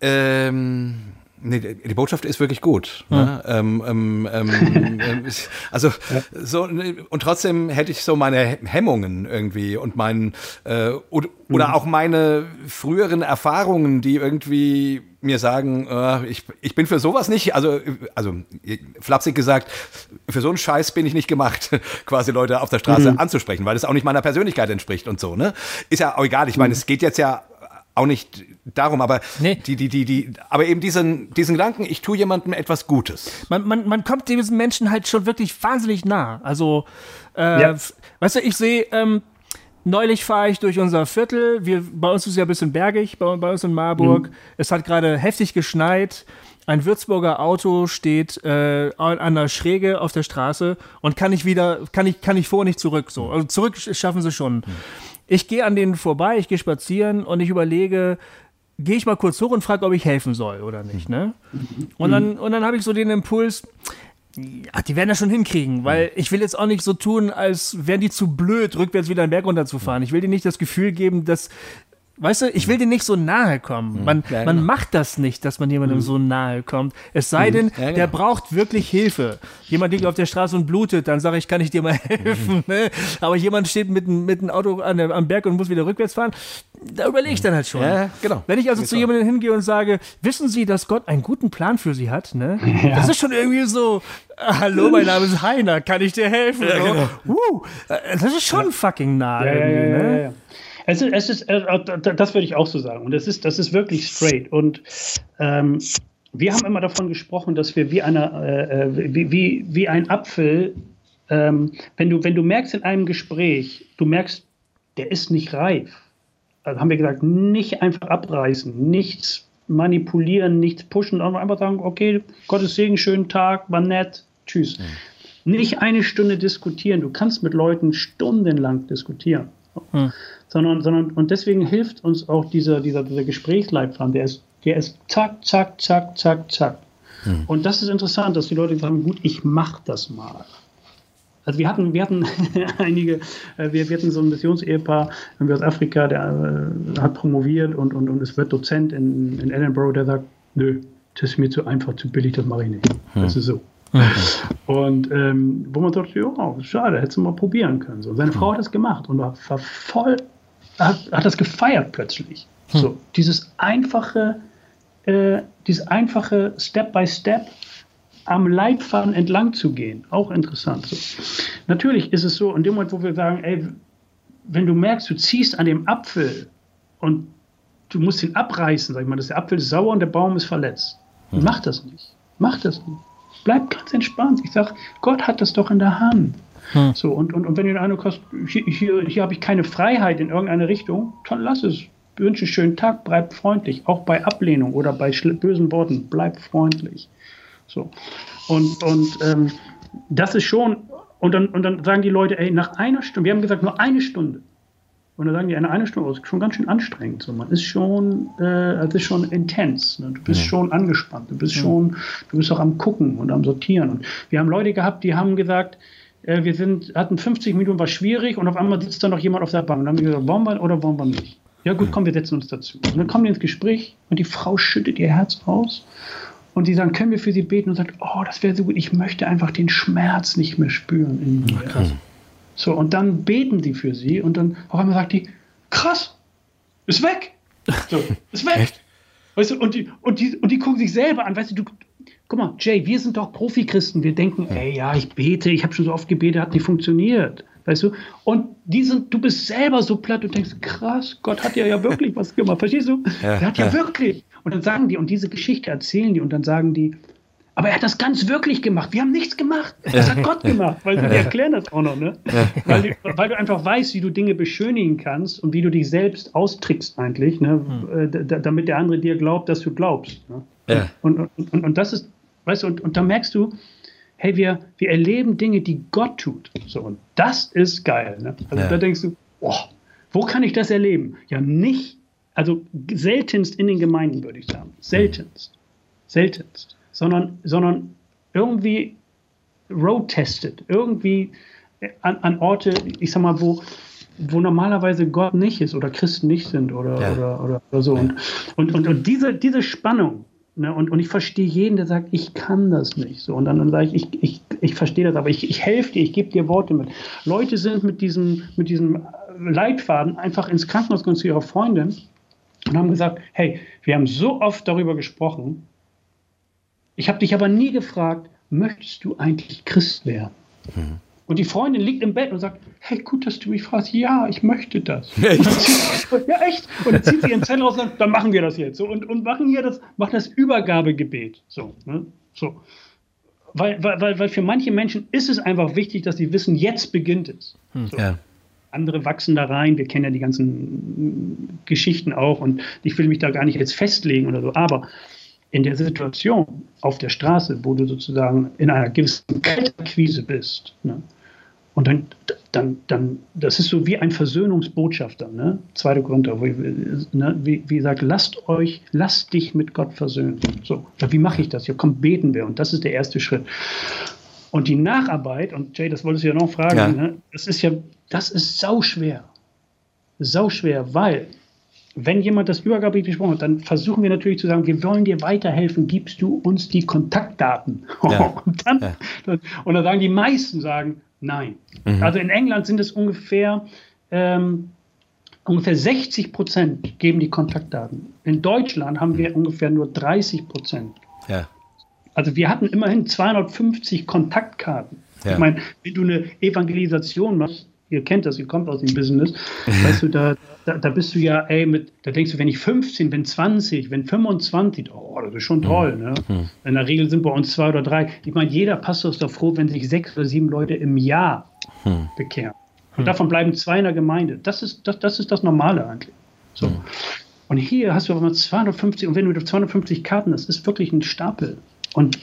ähm, Nee, die Botschaft ist wirklich gut. Ja. Ne? Ähm, ähm, ähm, ähm also ja. so und trotzdem hätte ich so meine Hemmungen irgendwie und meinen äh, oder, mhm. oder, auch meine früheren Erfahrungen, die irgendwie mir sagen, äh, ich, ich bin für sowas nicht, also also flapsig gesagt, für so einen Scheiß bin ich nicht gemacht, quasi Leute auf der Straße mhm. anzusprechen, weil das auch nicht meiner Persönlichkeit entspricht und so. Ne, ist ja auch egal. Ich meine, mhm. es geht jetzt ja auch nicht darum, aber nee. die, die, die, die, aber eben diesen, diesen Gedanken, ich tue jemandem etwas Gutes. Man, man, man kommt diesen Menschen halt schon wirklich wahnsinnig nah. Also, äh, ja. weißt du, ich sehe, ähm, neulich fahre ich durch unser Viertel. Wir, bei uns ist es ja ein bisschen bergig, bei, bei uns in Marburg. Mhm. Es hat gerade heftig geschneit. Ein Würzburger Auto steht äh, an der Schräge auf der Straße und kann nicht wieder, kann ich, kann ich vor, nicht zurück. So. Also zurück schaffen sie schon. Mhm. Ich gehe an denen vorbei, ich gehe spazieren und ich überlege, gehe ich mal kurz hoch und frage, ob ich helfen soll oder nicht. Ne? Und dann, und dann habe ich so den Impuls, ja, die werden das schon hinkriegen, weil ich will jetzt auch nicht so tun, als wären die zu blöd, rückwärts wieder einen Berg runterzufahren. Ich will denen nicht das Gefühl geben, dass Weißt du, ich will dir nicht so nahe kommen. Man, ja, man genau. macht das nicht, dass man jemandem mhm. so nahe kommt. Es sei mhm. denn, ja, genau. der braucht wirklich Hilfe. Jemand liegt auf der Straße und blutet, dann sage ich, kann ich dir mal helfen. Mhm. Ne? Aber jemand steht mit, mit einem Auto an, am Berg und muss wieder rückwärts fahren, da überlege ich dann halt schon. Ja, genau. Wenn ich also zu jemandem hingehe und sage, wissen Sie, dass Gott einen guten Plan für Sie hat, ne? Das ist schon irgendwie so, hallo, mein Name ist Heiner, kann ich dir helfen? Ja, genau. uh, das ist schon fucking nah irgendwie, ne? Es ist, es ist, äh, das würde ich auch so sagen. Und es ist, das ist wirklich straight. Und ähm, wir haben immer davon gesprochen, dass wir wie, eine, äh, äh, wie, wie, wie ein Apfel, ähm, wenn, du, wenn du merkst in einem Gespräch, du merkst, der ist nicht reif. Also haben wir gesagt, nicht einfach abreißen, nichts manipulieren, nichts pushen, sondern einfach sagen, okay, Gottes Segen, schönen Tag, war nett, tschüss. Mhm. Nicht eine Stunde diskutieren. Du kannst mit Leuten stundenlang diskutieren. Mhm sondern, sondern und deswegen hilft uns auch dieser, dieser, dieser Gesprächsleitfaden, der ist, der ist zack, zack, zack, zack, zack. Hm. Und das ist interessant, dass die Leute sagen, gut, ich mache das mal. Also wir hatten, wir hatten einige, äh, wir, wir hatten so ein Missionsehepaar aus Afrika, der äh, hat promoviert und, und, und es wird Dozent in, in Edinburgh, der sagt, nö, das ist mir zu einfach, zu billig, das mache ich nicht. Hm. Das ist so. Okay. Und ähm, wo man dachte, ja, schade, hättest du mal probieren können. So. Seine Frau hat das gemacht und war, war voll hat, hat das gefeiert plötzlich. Hm. So, dieses einfache, äh, dieses einfache Step by Step am Leitfaden entlang zu gehen, auch interessant. So. Natürlich ist es so, in dem Moment, wo wir sagen, ey, wenn du merkst, du ziehst an dem Apfel und du musst ihn abreißen, sag ich mal, dass der Apfel ist sauer und der Baum ist verletzt. Hm. Mach das nicht. Mach das nicht. Bleib ganz entspannt. Ich sag, Gott hat das doch in der Hand. Hm. So, und, und, und wenn du den Eindruck hast, hier, hier, hier habe ich keine Freiheit in irgendeine Richtung, dann lass es. Wünsche einen schönen Tag, bleib freundlich. Auch bei Ablehnung oder bei bösen Worten, bleib freundlich. So. Und, und ähm, das ist schon, und dann, und dann sagen die Leute, ey, nach einer Stunde, wir haben gesagt, nur eine Stunde. Und dann sagen die, eine, eine Stunde ist schon ganz schön anstrengend. So. Man ist schon, äh, das ist schon intens. Ne? Du bist ja. schon angespannt. Du bist ja. schon, du bist auch am Gucken und am Sortieren. Und wir haben Leute gehabt, die haben gesagt, äh, wir sind, hatten 50 Minuten, war schwierig und auf einmal sitzt da noch jemand auf der Bank. Und dann haben wir gesagt, wollen wir oder wollen wir nicht? Ja gut, komm, wir setzen uns dazu. Und dann kommen die ins Gespräch und die Frau schüttet ihr Herz aus und die sagen, können wir für sie beten? Und sagt, oh, das wäre so gut, ich möchte einfach den Schmerz nicht mehr spüren in mir. Ach, so, und dann beten die für sie und dann auf einmal sagt die, krass, ist weg. So, ist weg. Weißt du, und die, und, die, und die gucken sich selber an, weißt du, du, guck mal, Jay, wir sind doch Profi-Christen. Wir denken, ey, ja, ich bete, ich habe schon so oft gebetet, hat nicht funktioniert. Weißt du? Und die sind, du bist selber so platt und denkst, krass, Gott hat ja ja wirklich was gemacht. Verstehst du? Ja, er hat ja, ja wirklich. Und dann sagen die, und diese Geschichte erzählen die, und dann sagen die, aber er hat das ganz wirklich gemacht. Wir haben nichts gemacht. Das hat Gott gemacht, weil sie erklären das auch noch, ne? Weil du, weil, du, einfach weißt, wie du Dinge beschönigen kannst und wie du dich selbst austrickst eigentlich, ne? Hm. damit der andere dir glaubt, dass du glaubst. Ne? Ja. Und, und, und, und, das ist, weißt du, und, und da merkst du, hey, wir, wir erleben Dinge, die Gott tut. So, und das ist geil. Ne? Also ja. da denkst du, oh, wo kann ich das erleben? Ja, nicht, also seltenst in den Gemeinden, würde ich sagen. Seltenst. Seltenst. Sondern, sondern irgendwie road-tested, irgendwie an, an Orte, ich sag mal, wo, wo normalerweise Gott nicht ist oder Christen nicht sind oder, ja. oder, oder, oder, so. Ja. Und, und, und, und diese, diese Spannung, Ne? Und, und ich verstehe jeden, der sagt, ich kann das nicht. So, und dann, dann sage ich, ich, ich, ich verstehe das, aber ich, ich helfe dir, ich gebe dir Worte mit. Leute sind mit diesem, mit diesem Leitfaden einfach ins Krankenhaus gegangen zu ihrer Freundin und haben gesagt, hey, wir haben so oft darüber gesprochen, ich habe dich aber nie gefragt, möchtest du eigentlich Christ werden? Mhm. Und die Freundin liegt im Bett und sagt, hey, gut, dass du mich fragst. Ja, ich möchte das. Echt? Sie, ja, echt. Und dann zieht sie ihren Zettel raus und sagt, dann machen wir das jetzt. So, und, und machen hier das, machen das Übergabegebet. So, ne? so. Weil, weil, weil für manche Menschen ist es einfach wichtig, dass sie wissen, jetzt beginnt es. Hm, so. Ja. Andere wachsen da rein. Wir kennen ja die ganzen Geschichten auch. Und ich will mich da gar nicht jetzt festlegen oder so. Aber in der Situation auf der Straße, wo du sozusagen in einer gewissen Kaltakquise bist, ne, und dann, dann, dann, das ist so wie ein Versöhnungsbotschafter, ne? Zweite Korinther, wo, ne, wie, wie sagt, lasst euch, lasst dich mit Gott versöhnen. So, wie mache ich das? Ja, komm, beten wir. Und das ist der erste Schritt. Und die Nacharbeit, und Jay, das wolltest du ja noch fragen, ja. Ne? das ist ja, das ist sauschwer. Sauschwer, weil wenn jemand das Übergabe gesprochen hat, dann versuchen wir natürlich zu sagen, wir wollen dir weiterhelfen, gibst du uns die Kontaktdaten. Ja. und, dann, ja. und dann sagen die meisten, sagen, Nein. Mhm. Also in England sind es ungefähr, ähm, ungefähr 60 Prozent geben die Kontaktdaten. In Deutschland haben wir ungefähr nur 30 Prozent. Ja. Also wir hatten immerhin 250 Kontaktkarten. Ich meine, wenn du eine Evangelisation machst, ihr kennt das, ihr kommt aus dem Business, weißt du, da, da, da, bist du ja, ey, mit, da denkst du, wenn ich 15, wenn 20, wenn 25, oh, das ist schon toll, ne? Mhm. In der Regel sind bei uns zwei oder drei. Ich meine, jeder Pastor ist doch froh, wenn sich sechs oder sieben Leute im Jahr mhm. bekehren. Und davon bleiben zwei in der Gemeinde. Das ist das, das, ist das Normale eigentlich. So. Und hier hast du aber mal 250, und wenn du 250 Karten hast, ist wirklich ein Stapel. Und,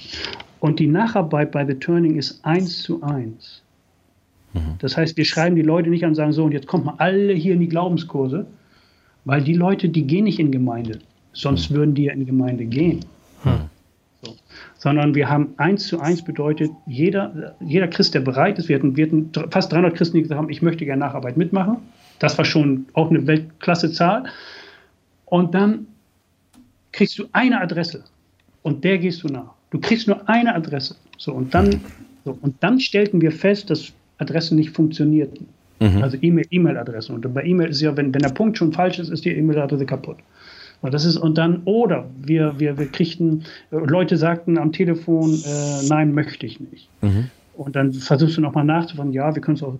und die Nacharbeit bei The Turning ist eins zu eins. Mhm. Das heißt, wir schreiben die Leute nicht an und sagen, so, und jetzt kommt mal alle hier in die Glaubenskurse, weil die Leute, die gehen nicht in Gemeinde. Sonst mhm. würden die ja in Gemeinde gehen. Mhm. So. Sondern wir haben eins zu eins bedeutet, jeder, jeder Christ, der bereit ist, wir hatten, wir hatten fast 300 Christen, die gesagt haben, ich möchte gerne Nacharbeit mitmachen. Das war schon auch eine Weltklasse-Zahl. Und dann kriegst du eine Adresse und der gehst du nach. Du kriegst nur eine Adresse. So, und dann, so, und dann stellten wir fest, dass Adressen nicht funktionierten. Mhm. Also E-Mail-Adressen. und bei E-Mail ist ja, wenn, wenn der Punkt schon falsch ist, ist die E-Mail-Adresse kaputt. Und das ist, und dann, oder wir, wir, wir kriegten, Leute sagten am Telefon, äh, nein, möchte ich nicht. Mhm. Und dann versuchst du nochmal nachzufragen, ja, wir können es auch.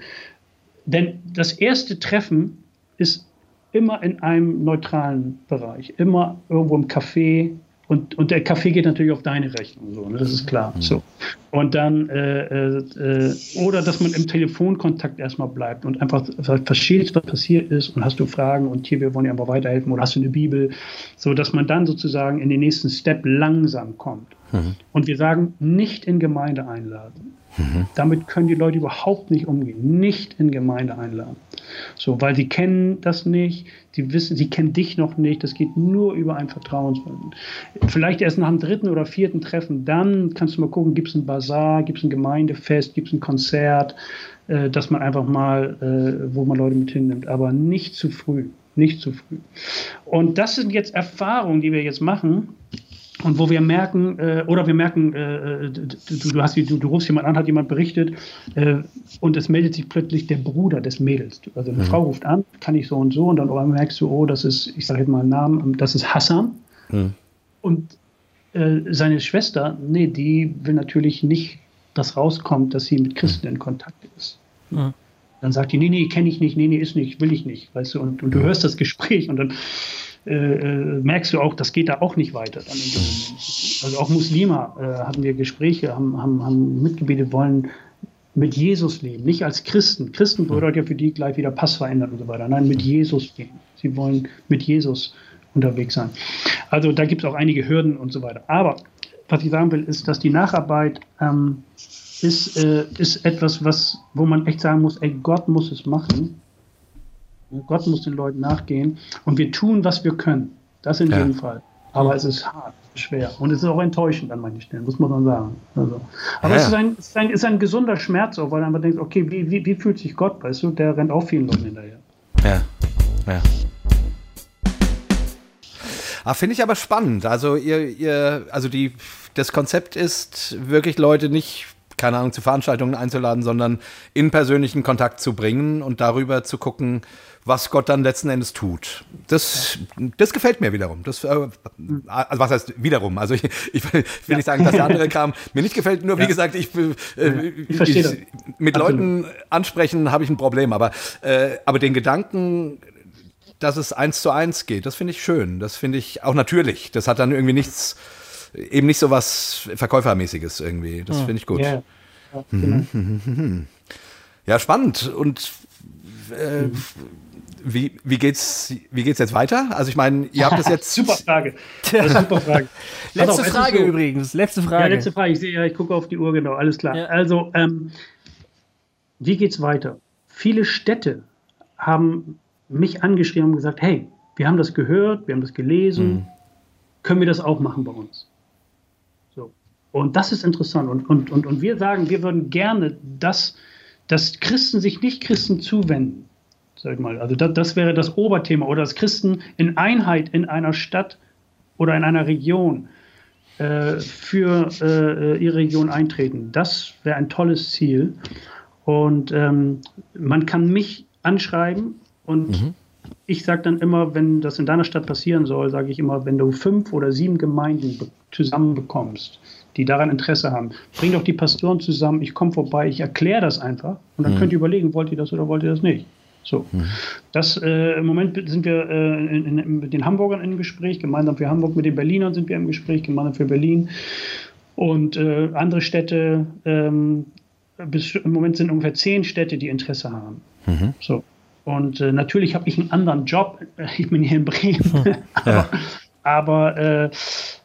Denn das erste Treffen ist immer in einem neutralen Bereich, immer irgendwo im Café und, und der Kaffee geht natürlich auf deine Rechnung, so, ne? das ist klar. Mhm. So. Und dann, äh, äh, oder dass man im Telefonkontakt erstmal bleibt und einfach versteht, was passiert ist und hast du Fragen und hier, wir wollen dir einfach weiterhelfen oder hast du eine Bibel, so dass man dann sozusagen in den nächsten Step langsam kommt. Mhm. Und wir sagen, nicht in Gemeinde einladen. Mhm. Damit können die Leute überhaupt nicht umgehen. Nicht in Gemeinde einladen. So, weil sie kennen das nicht, sie wissen, sie kennen dich noch nicht. Das geht nur über ein Vertrauensverhältnis. Vielleicht erst nach dem dritten oder vierten Treffen, dann kannst du mal gucken, gibt es ein Bazar, gibt es ein Gemeindefest, gibt es ein Konzert, äh, dass man einfach mal, äh, wo man Leute mit hinnimmt. Aber nicht zu früh. Nicht zu früh. Und das sind jetzt Erfahrungen, die wir jetzt machen und wo wir merken, äh, oder wir merken, äh, äh du, du, hast, du, du, rufst jemand an, hat jemand berichtet, äh, und es meldet sich plötzlich der Bruder des Mädels. Also eine mhm. Frau ruft an, kann ich so und so, und dann merkst du, oh, das ist, ich sage jetzt mal einen Namen, das ist Hassan. Mhm. Und äh, seine Schwester, nee, die will natürlich nicht, dass rauskommt, dass sie mit Christen in Kontakt ist. Mhm. Dann sagt die, nee, nee, kenne ich nicht, nee, nee, ist nicht, will ich nicht, weißt du, und, und du hörst das Gespräch und dann äh, äh, merkst du auch, das geht da auch nicht weiter. also auch Muslime äh, hatten wir Gespräche, haben, haben, haben mitgebetet, wollen mit Jesus leben, nicht als Christen. Christen bedeutet ja für die gleich wieder Pass verändern und so weiter. Nein, mit Jesus gehen. Sie wollen mit Jesus unterwegs sein. Also da gibt es auch einige Hürden und so weiter. Aber was ich sagen will, ist, dass die Nacharbeit ähm, ist, äh, ist etwas, was, wo man echt sagen muss, ey, Gott muss es machen. Gott muss den Leuten nachgehen und wir tun, was wir können. Das in ja. jedem Fall. Aber es ist hart, schwer und es ist auch enttäuschend an manchen Stellen, muss man dann sagen. Also. Aber ja. es, ist ein, es ist ein, ist ein gesunder Schmerz, auch, weil man denkt, okay, wie, wie, wie fühlt sich Gott, weißt du, der rennt auch vielen Leuten hinterher. Ja, ja. Ah, Finde ich aber spannend. Also ihr, ihr, also die, das Konzept ist wirklich Leute nicht keine Ahnung, zu Veranstaltungen einzuladen, sondern in persönlichen Kontakt zu bringen und darüber zu gucken, was Gott dann letzten Endes tut. Das, das gefällt mir wiederum. Das, äh, also was heißt wiederum? Also ich, ich will ja. nicht sagen, dass der andere Kram mir nicht gefällt. Nur wie ja. gesagt, ich, äh, ich, ich mit Absolut. Leuten ansprechen habe ich ein Problem. Aber, äh, aber den Gedanken, dass es eins zu eins geht, das finde ich schön. Das finde ich auch natürlich. Das hat dann irgendwie nichts, eben nicht so was Verkäufermäßiges irgendwie. Das finde ich gut. Ja, ja, genau. ja spannend. Und äh, mhm wie, wie, geht's, wie geht's jetzt weiter? Also ich meine, ihr habt das jetzt. super Frage. super Frage. letzte auf, Frage so, übrigens. Letzte Frage. Ja, letzte Frage. Ich sehe ja, ich gucke auf die Uhr, genau, alles klar. Ja. Also, ähm, wie geht's weiter? Viele Städte haben mich angeschrieben und gesagt, hey, wir haben das gehört, wir haben das gelesen, mhm. können wir das auch machen bei uns? So. Und das ist interessant. Und, und, und, und wir sagen, wir würden gerne, dass, dass Christen sich nicht Christen zuwenden sag ich mal. Also das, das wäre das Oberthema. Oder dass Christen in Einheit in einer Stadt oder in einer Region äh, für äh, ihre Region eintreten. Das wäre ein tolles Ziel. Und ähm, man kann mich anschreiben und mhm. ich sage dann immer, wenn das in deiner Stadt passieren soll, sage ich immer, wenn du fünf oder sieben Gemeinden zusammenbekommst, die daran Interesse haben, bring doch die Pastoren zusammen, ich komme vorbei, ich erkläre das einfach und dann mhm. könnt ihr überlegen, wollt ihr das oder wollt ihr das nicht. So. Mhm. Das, äh, Im Moment sind wir äh, in, in, mit den Hamburgern im Gespräch, gemeinsam für Hamburg, mit den Berlinern sind wir im Gespräch, gemeinsam für Berlin. Und äh, andere Städte, ähm, bis, im Moment sind ungefähr zehn Städte, die Interesse haben. Mhm. So. Und äh, natürlich habe ich einen anderen Job. Ich bin hier in Bremen. Hm. aber, aber äh,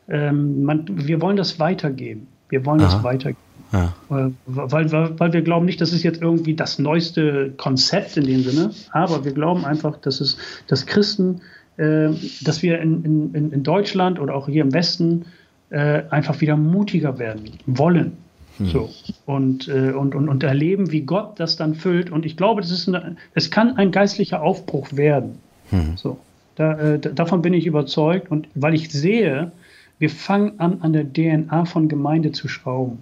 ähm, man, wir wollen das weitergeben. Wir wollen Aha. das weitergeben. Ja. Weil, weil, weil wir glauben nicht, das ist jetzt irgendwie das neueste Konzept in dem Sinne, aber wir glauben einfach, dass es, dass Christen, äh, dass wir in, in, in Deutschland oder auch hier im Westen äh, einfach wieder mutiger werden wollen. Hm. So. Und, äh, und, und, und erleben, wie Gott das dann füllt. Und ich glaube, das ist eine, es kann ein geistlicher Aufbruch werden. Hm. So. Da, äh, davon bin ich überzeugt. Und weil ich sehe, wir fangen an, an der DNA von Gemeinde zu schrauben.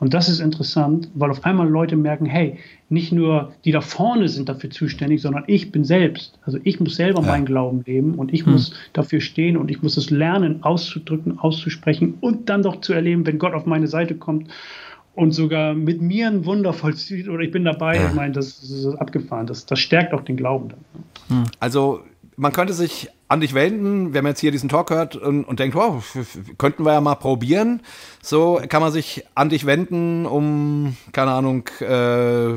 Und das ist interessant, weil auf einmal Leute merken, hey, nicht nur die da vorne sind dafür zuständig, sondern ich bin selbst. Also ich muss selber ja. meinen Glauben leben und ich hm. muss dafür stehen und ich muss es lernen, auszudrücken, auszusprechen und dann doch zu erleben, wenn Gott auf meine Seite kommt und sogar mit mir ein Wunder vollzieht oder ich bin dabei. Ja. Ich meine, das, das, ist abgefahren. Das, das stärkt auch den Glauben dann. Hm. Also man könnte sich an dich wenden, wenn man jetzt hier diesen Talk hört und, und denkt, wow, könnten wir ja mal probieren. So kann man sich an dich wenden, um, keine Ahnung, äh,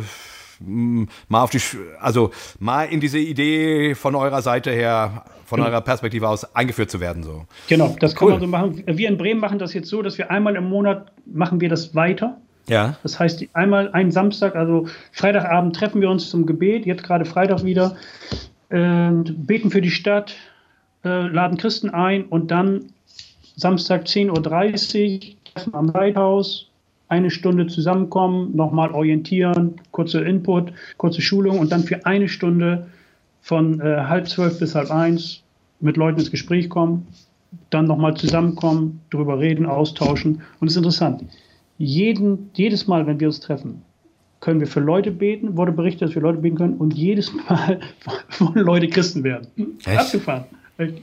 mal auf die, also mal in diese Idee von eurer Seite her, von genau. eurer Perspektive aus eingeführt zu werden. So. Genau, das cool. kann man so machen. Wir in Bremen machen das jetzt so, dass wir einmal im Monat machen wir das weiter. Ja. Das heißt, einmal einen Samstag, also Freitagabend treffen wir uns zum Gebet, jetzt gerade Freitag wieder, äh, beten für die Stadt, äh, laden Christen ein und dann Samstag 10.30 Uhr treffen am Leithaus, eine Stunde zusammenkommen, nochmal orientieren, kurze Input, kurze Schulung und dann für eine Stunde von äh, halb zwölf bis halb eins mit Leuten ins Gespräch kommen, dann nochmal zusammenkommen, darüber reden, austauschen. Und es ist interessant. Jeden, jedes Mal, wenn wir uns treffen, können wir für Leute beten, wurde berichtet, dass wir Leute beten können und jedes Mal wollen Leute Christen werden. Echt? Abgefahren.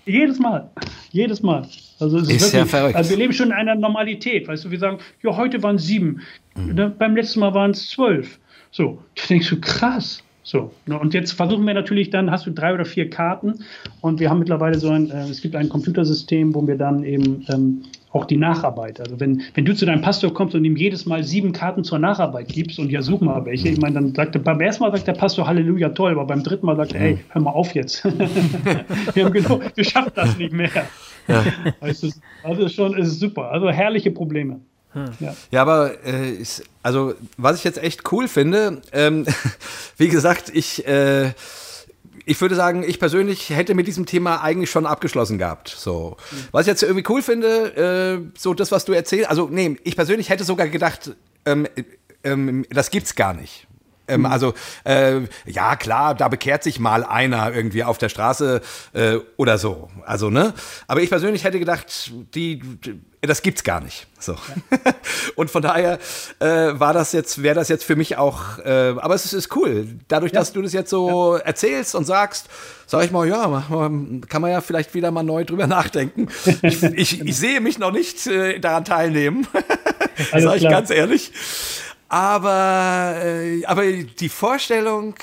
Jedes Mal. Jedes Mal. Also es ist, ist wirklich, ja verrückt. Also wir leben schon in einer Normalität. Weißt du, wir sagen, ja, heute waren es sieben. Mhm. Ne, beim letzten Mal waren es zwölf. So, da denkst du, krass. So, ne, und jetzt versuchen wir natürlich dann, hast du drei oder vier Karten und wir haben mittlerweile so ein, äh, es gibt ein Computersystem, wo wir dann eben ähm, auch die Nacharbeit. Also wenn, wenn du zu deinem Pastor kommst und ihm jedes Mal sieben Karten zur Nacharbeit gibst und ja, such mal welche, ich meine, dann sagt er, beim ersten Mal sagt der Pastor Halleluja, toll, aber beim dritten Mal sagt er, hey, hör mal auf jetzt. wir haben genug, wir schaffen das nicht mehr. Ja. Also, also ist schon, ist super. Also herrliche Probleme. Hm. Ja. ja. aber äh, ist, also was ich jetzt echt cool finde, ähm, wie gesagt, ich äh, ich würde sagen, ich persönlich hätte mit diesem Thema eigentlich schon abgeschlossen gehabt. So. Was ich jetzt irgendwie cool finde, äh, so das, was du erzählst, also nee, ich persönlich hätte sogar gedacht, ähm, ähm, das gibt's gar nicht. Ähm, mhm. Also äh, ja, klar, da bekehrt sich mal einer irgendwie auf der Straße äh, oder so. Also ne, aber ich persönlich hätte gedacht, die, die das gibt's gar nicht. So ja. und von daher äh, war das jetzt, wäre das jetzt für mich auch. Äh, aber es ist, ist cool, dadurch, ja. dass du das jetzt so ja. erzählst und sagst, sag ich mal, ja, kann man ja vielleicht wieder mal neu drüber nachdenken. Ich, ich, ich sehe mich noch nicht äh, daran teilnehmen, sage ich ganz ehrlich. Aber, äh, aber die Vorstellung,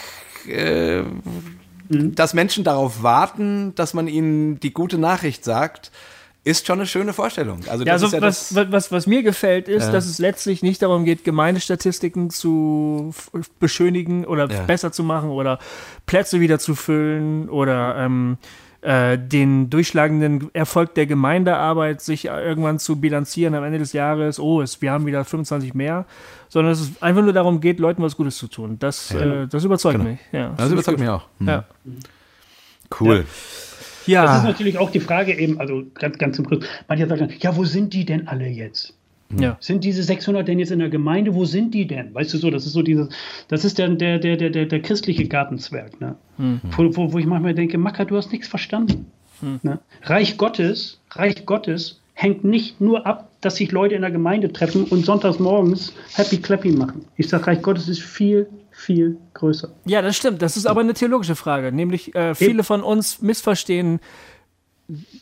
äh, mhm. dass Menschen darauf warten, dass man ihnen die gute Nachricht sagt, ist schon eine schöne Vorstellung. Also, ja, also ja was, was, was, mir gefällt, ist, ja. dass es letztlich nicht darum geht, Gemeindestatistiken zu beschönigen oder besser zu machen oder Plätze wieder zu füllen oder ähm, äh, den durchschlagenden Erfolg der Gemeindearbeit sich irgendwann zu bilanzieren am Ende des Jahres, oh, es, wir haben wieder 25 mehr, sondern dass es einfach nur darum geht, Leuten was Gutes zu tun. Das, ja. äh, das überzeugt genau. mich. Ja, das, das überzeugt mich auch. Mhm. Ja. Cool. Ja. Das ist natürlich auch die Frage eben, also ganz, ganz zum Schluss. Manche sagen, ja, wo sind die denn alle jetzt? Ja. Sind diese 600 denn jetzt in der Gemeinde? Wo sind die denn? Weißt du so, das ist so dieses, das ist der, der, der, der, der christliche Gartenzwerg, ne? Mhm. Wo, wo, wo, ich manchmal denke, Macker, du hast nichts verstanden. Mhm. Ne? Reich Gottes, Reich Gottes hängt nicht nur ab, dass sich Leute in der Gemeinde treffen und sonntags morgens Happy Clappy machen. Ich sage, Reich Gottes ist viel, viel größer. Ja, das stimmt. Das ist aber eine theologische Frage. Nämlich äh, viele von uns missverstehen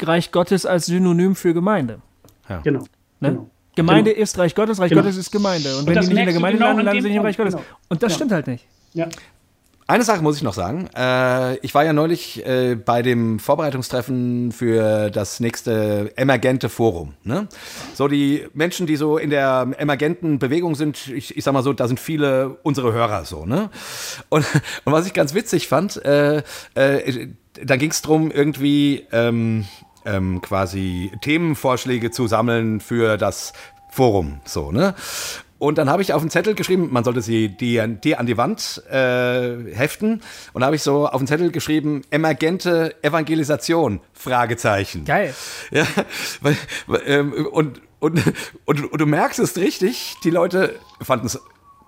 Reich Gottes als Synonym für Gemeinde. Ja. Genau. Ne? genau. Gemeinde genau. ist Reich Gottes, Reich genau. Gottes ist Gemeinde. Und, und wenn die nicht in der Gemeinde genau landen, landen sie nicht im Reich Gottes. Genau. Und das ja. stimmt halt nicht. Ja. Eine Sache muss ich noch sagen. Äh, ich war ja neulich äh, bei dem Vorbereitungstreffen für das nächste Emergente Forum. Ne? So die Menschen, die so in der emergenten Bewegung sind, ich, ich sag mal so, da sind viele unsere Hörer so. Ne? Und, und was ich ganz witzig fand, äh, äh, da ging es darum, irgendwie ähm, quasi Themenvorschläge zu sammeln für das Forum, so, ne? Und dann habe ich auf den Zettel geschrieben, man sollte sie die, die an die Wand äh, heften. Und da habe ich so auf den Zettel geschrieben, emergente Evangelisation, Fragezeichen. Geil. Ja, weil, ähm, und, und, und, und, du merkst es richtig, die Leute fanden es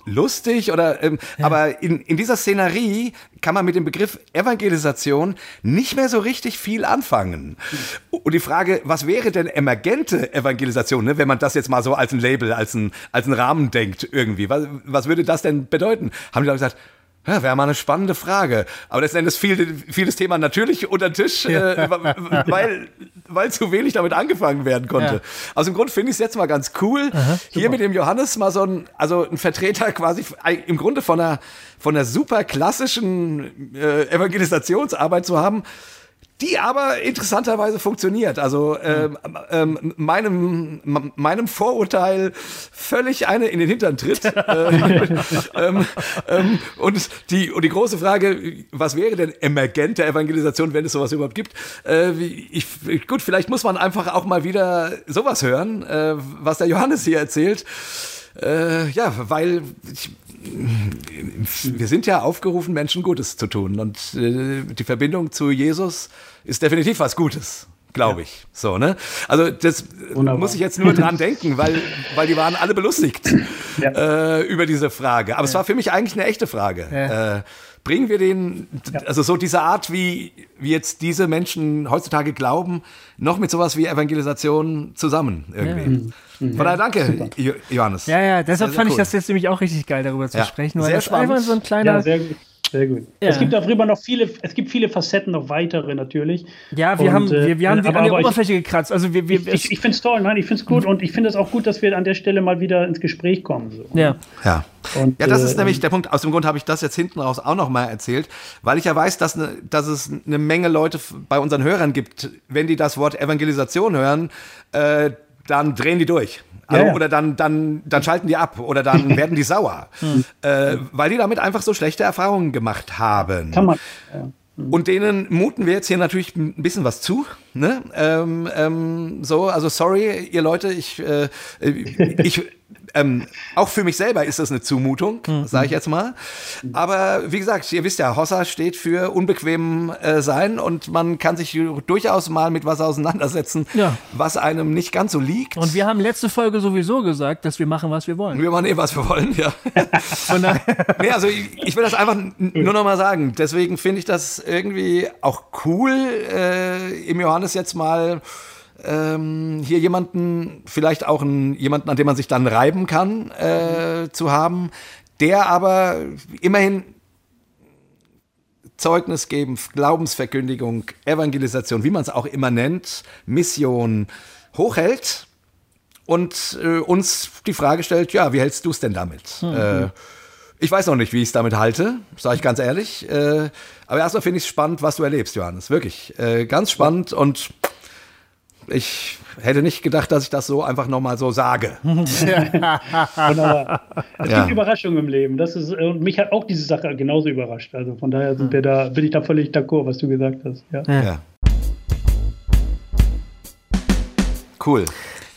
lustig oder ähm, ja. aber in, in dieser Szenerie kann man mit dem Begriff Evangelisation nicht mehr so richtig viel anfangen. Und die Frage, was wäre denn emergente Evangelisation, ne, wenn man das jetzt mal so als ein Label, als ein, als ein Rahmen denkt irgendwie? Was, was würde das denn bedeuten? Haben die Leute gesagt, ja, wäre mal eine spannende Frage. Aber letzten Endes fiel, fiel das Thema natürlich unter den Tisch, äh, weil, weil zu wenig damit angefangen werden konnte. Ja. Aus dem Grund finde ich es jetzt mal ganz cool, Aha, hier mit dem Johannes mal so ein, also ein Vertreter quasi im Grunde von einer, von einer super klassischen äh, Evangelisationsarbeit zu haben, die aber interessanterweise funktioniert. Also ähm, ähm, meinem, meinem Vorurteil völlig eine in den Hintern tritt. äh, ähm, ähm, und, die, und die große Frage, was wäre denn emergente Evangelisation, wenn es sowas überhaupt gibt? Äh, ich, gut, vielleicht muss man einfach auch mal wieder sowas hören, äh, was der Johannes hier erzählt. Äh, ja, weil ich, wir sind ja aufgerufen, Menschen Gutes zu tun. Und äh, die Verbindung zu Jesus ist definitiv was Gutes glaube ich. Ja. So, ne? Also das Wunderbar. muss ich jetzt nur dran denken, weil, weil die waren alle belustigt ja. äh, über diese Frage. Aber ja. es war für mich eigentlich eine echte Frage. Äh, bringen wir den, also so diese Art, wie, wie jetzt diese Menschen heutzutage glauben, noch mit sowas wie Evangelisation zusammen irgendwie. Mhm. Von daher danke, Super. Johannes. Ja, ja, deshalb sehr, fand sehr cool. ich das jetzt nämlich auch richtig geil, darüber zu sprechen, weil sehr das spannend. einfach so ein kleiner. Ja, sehr gut sehr gut. Ja. Es gibt darüber noch viele, es gibt viele Facetten, noch weitere natürlich. Ja, wir und, haben, wir, wir haben die, an der Oberfläche ich, gekratzt. Also wir, wir, ich, ich, ich finde es toll, nein, ich finde es gut und ich finde es auch gut, dass wir an der Stelle mal wieder ins Gespräch kommen. So. Ja. Ja. Und, ja, das ist äh, nämlich der Punkt. Aus dem Grund habe ich das jetzt hinten raus auch noch mal erzählt, weil ich ja weiß, dass, ne, dass es eine Menge Leute bei unseren Hörern gibt, wenn die das Wort Evangelisation hören, äh, dann drehen die durch. Also, ja, ja. Oder dann, dann, dann schalten die ab oder dann werden die sauer, hm. äh, weil die damit einfach so schlechte Erfahrungen gemacht haben. Kann man. Ja. Und denen muten wir jetzt hier natürlich ein bisschen was zu. Ne? Ähm, ähm, so, also sorry, ihr Leute, ich, äh, ich ähm, auch für mich selber ist das eine Zumutung, mhm. sage ich jetzt mal. Aber wie gesagt, ihr wisst ja, Hossa steht für unbequem äh, sein und man kann sich durchaus mal mit was auseinandersetzen, ja. was einem nicht ganz so liegt. Und wir haben letzte Folge sowieso gesagt, dass wir machen, was wir wollen. Wir machen eh, was wir wollen, ja. nee, also ich, ich, will das einfach nur noch mal sagen. Deswegen finde ich das irgendwie auch cool, äh, im Johannes jetzt mal ähm, hier jemanden, vielleicht auch einen, jemanden, an dem man sich dann reiben kann, äh, zu haben, der aber immerhin Zeugnis geben, Glaubensverkündigung, Evangelisation, wie man es auch immer nennt, Mission hochhält und äh, uns die Frage stellt, ja, wie hältst du es denn damit? Mhm. Äh, ich weiß noch nicht, wie ich es damit halte, sage ich ganz ehrlich. Äh, aber erstmal finde ich es spannend, was du erlebst, Johannes. Wirklich. Äh, ganz spannend und ich hätte nicht gedacht, dass ich das so einfach nochmal so sage. Wunderbar. Es ja. gibt Überraschungen im Leben. Das ist, und mich hat auch diese Sache genauso überrascht. Also von daher sind wir da, bin ich da völlig d'accord, was du gesagt hast. Ja. ja. Cool.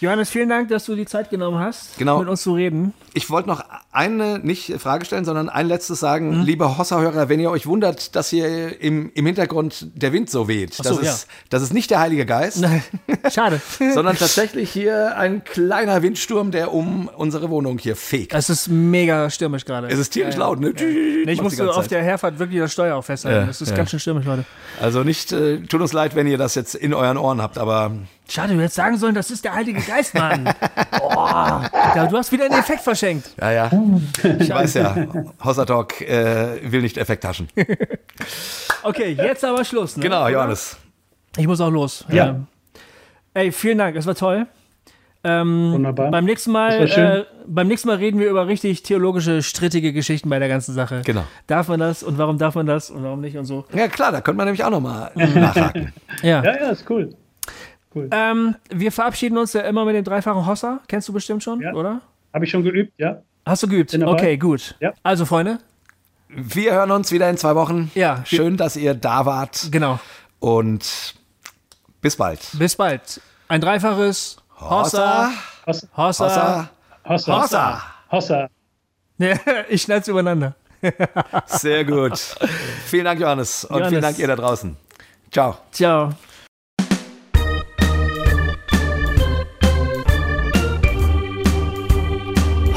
Johannes, vielen Dank, dass du die Zeit genommen hast, genau. mit uns zu reden. Ich wollte noch eine, nicht Frage stellen, sondern ein letztes sagen. Mhm. Liebe Hossa-Hörer, wenn ihr euch wundert, dass hier im, im Hintergrund der Wind so weht, so, das, ja. ist, das ist nicht der Heilige Geist. Nein, schade. sondern tatsächlich hier ein kleiner Windsturm, der um unsere Wohnung hier fegt. Es ist mega stürmisch gerade. Es ist tierisch ja, laut, ne? Ja. Nee, ich musste auf der Herfahrt wirklich das Steuer auch festhalten. Es ist ganz schön stürmisch, Leute. Also nicht, äh, tut uns leid, wenn ihr das jetzt in euren Ohren habt, aber Schade, du hättest sagen sollen, das ist der Heilige Geist, Mann. Boah, du hast wieder einen Effekt verschenkt. Ja, ja. Ich weiß ja, Hossa Talk äh, will nicht Effekttaschen. okay, jetzt aber Schluss. Ne? Genau, Johannes. Ich muss auch los. Ja. Ähm, ey, vielen Dank, es war toll. Ähm, Wunderbar. Beim nächsten, Mal, äh, beim nächsten Mal reden wir über richtig theologische, strittige Geschichten bei der ganzen Sache. Genau. Darf man das und warum darf man das und warum nicht und so. Ja, klar, da könnte man nämlich auch nochmal nachhaken. ja. ja, ja, ist cool. Cool. Ähm, wir verabschieden uns ja immer mit dem dreifachen Hossa. Kennst du bestimmt schon, ja. oder? Habe ich schon geübt, ja. Hast du geübt? Okay, gut. Ja. Also, Freunde. Wir hören uns wieder in zwei Wochen. Ja. Schön, dass ihr da wart. Genau. Und bis bald. Bis bald. Ein dreifaches Hossa. Hossa. Hossa. Hossa. Hossa. Hossa. ich schneide es übereinander. Sehr gut. Vielen Dank, Johannes. Und Johannes. vielen Dank, ihr da draußen. Ciao. Ciao.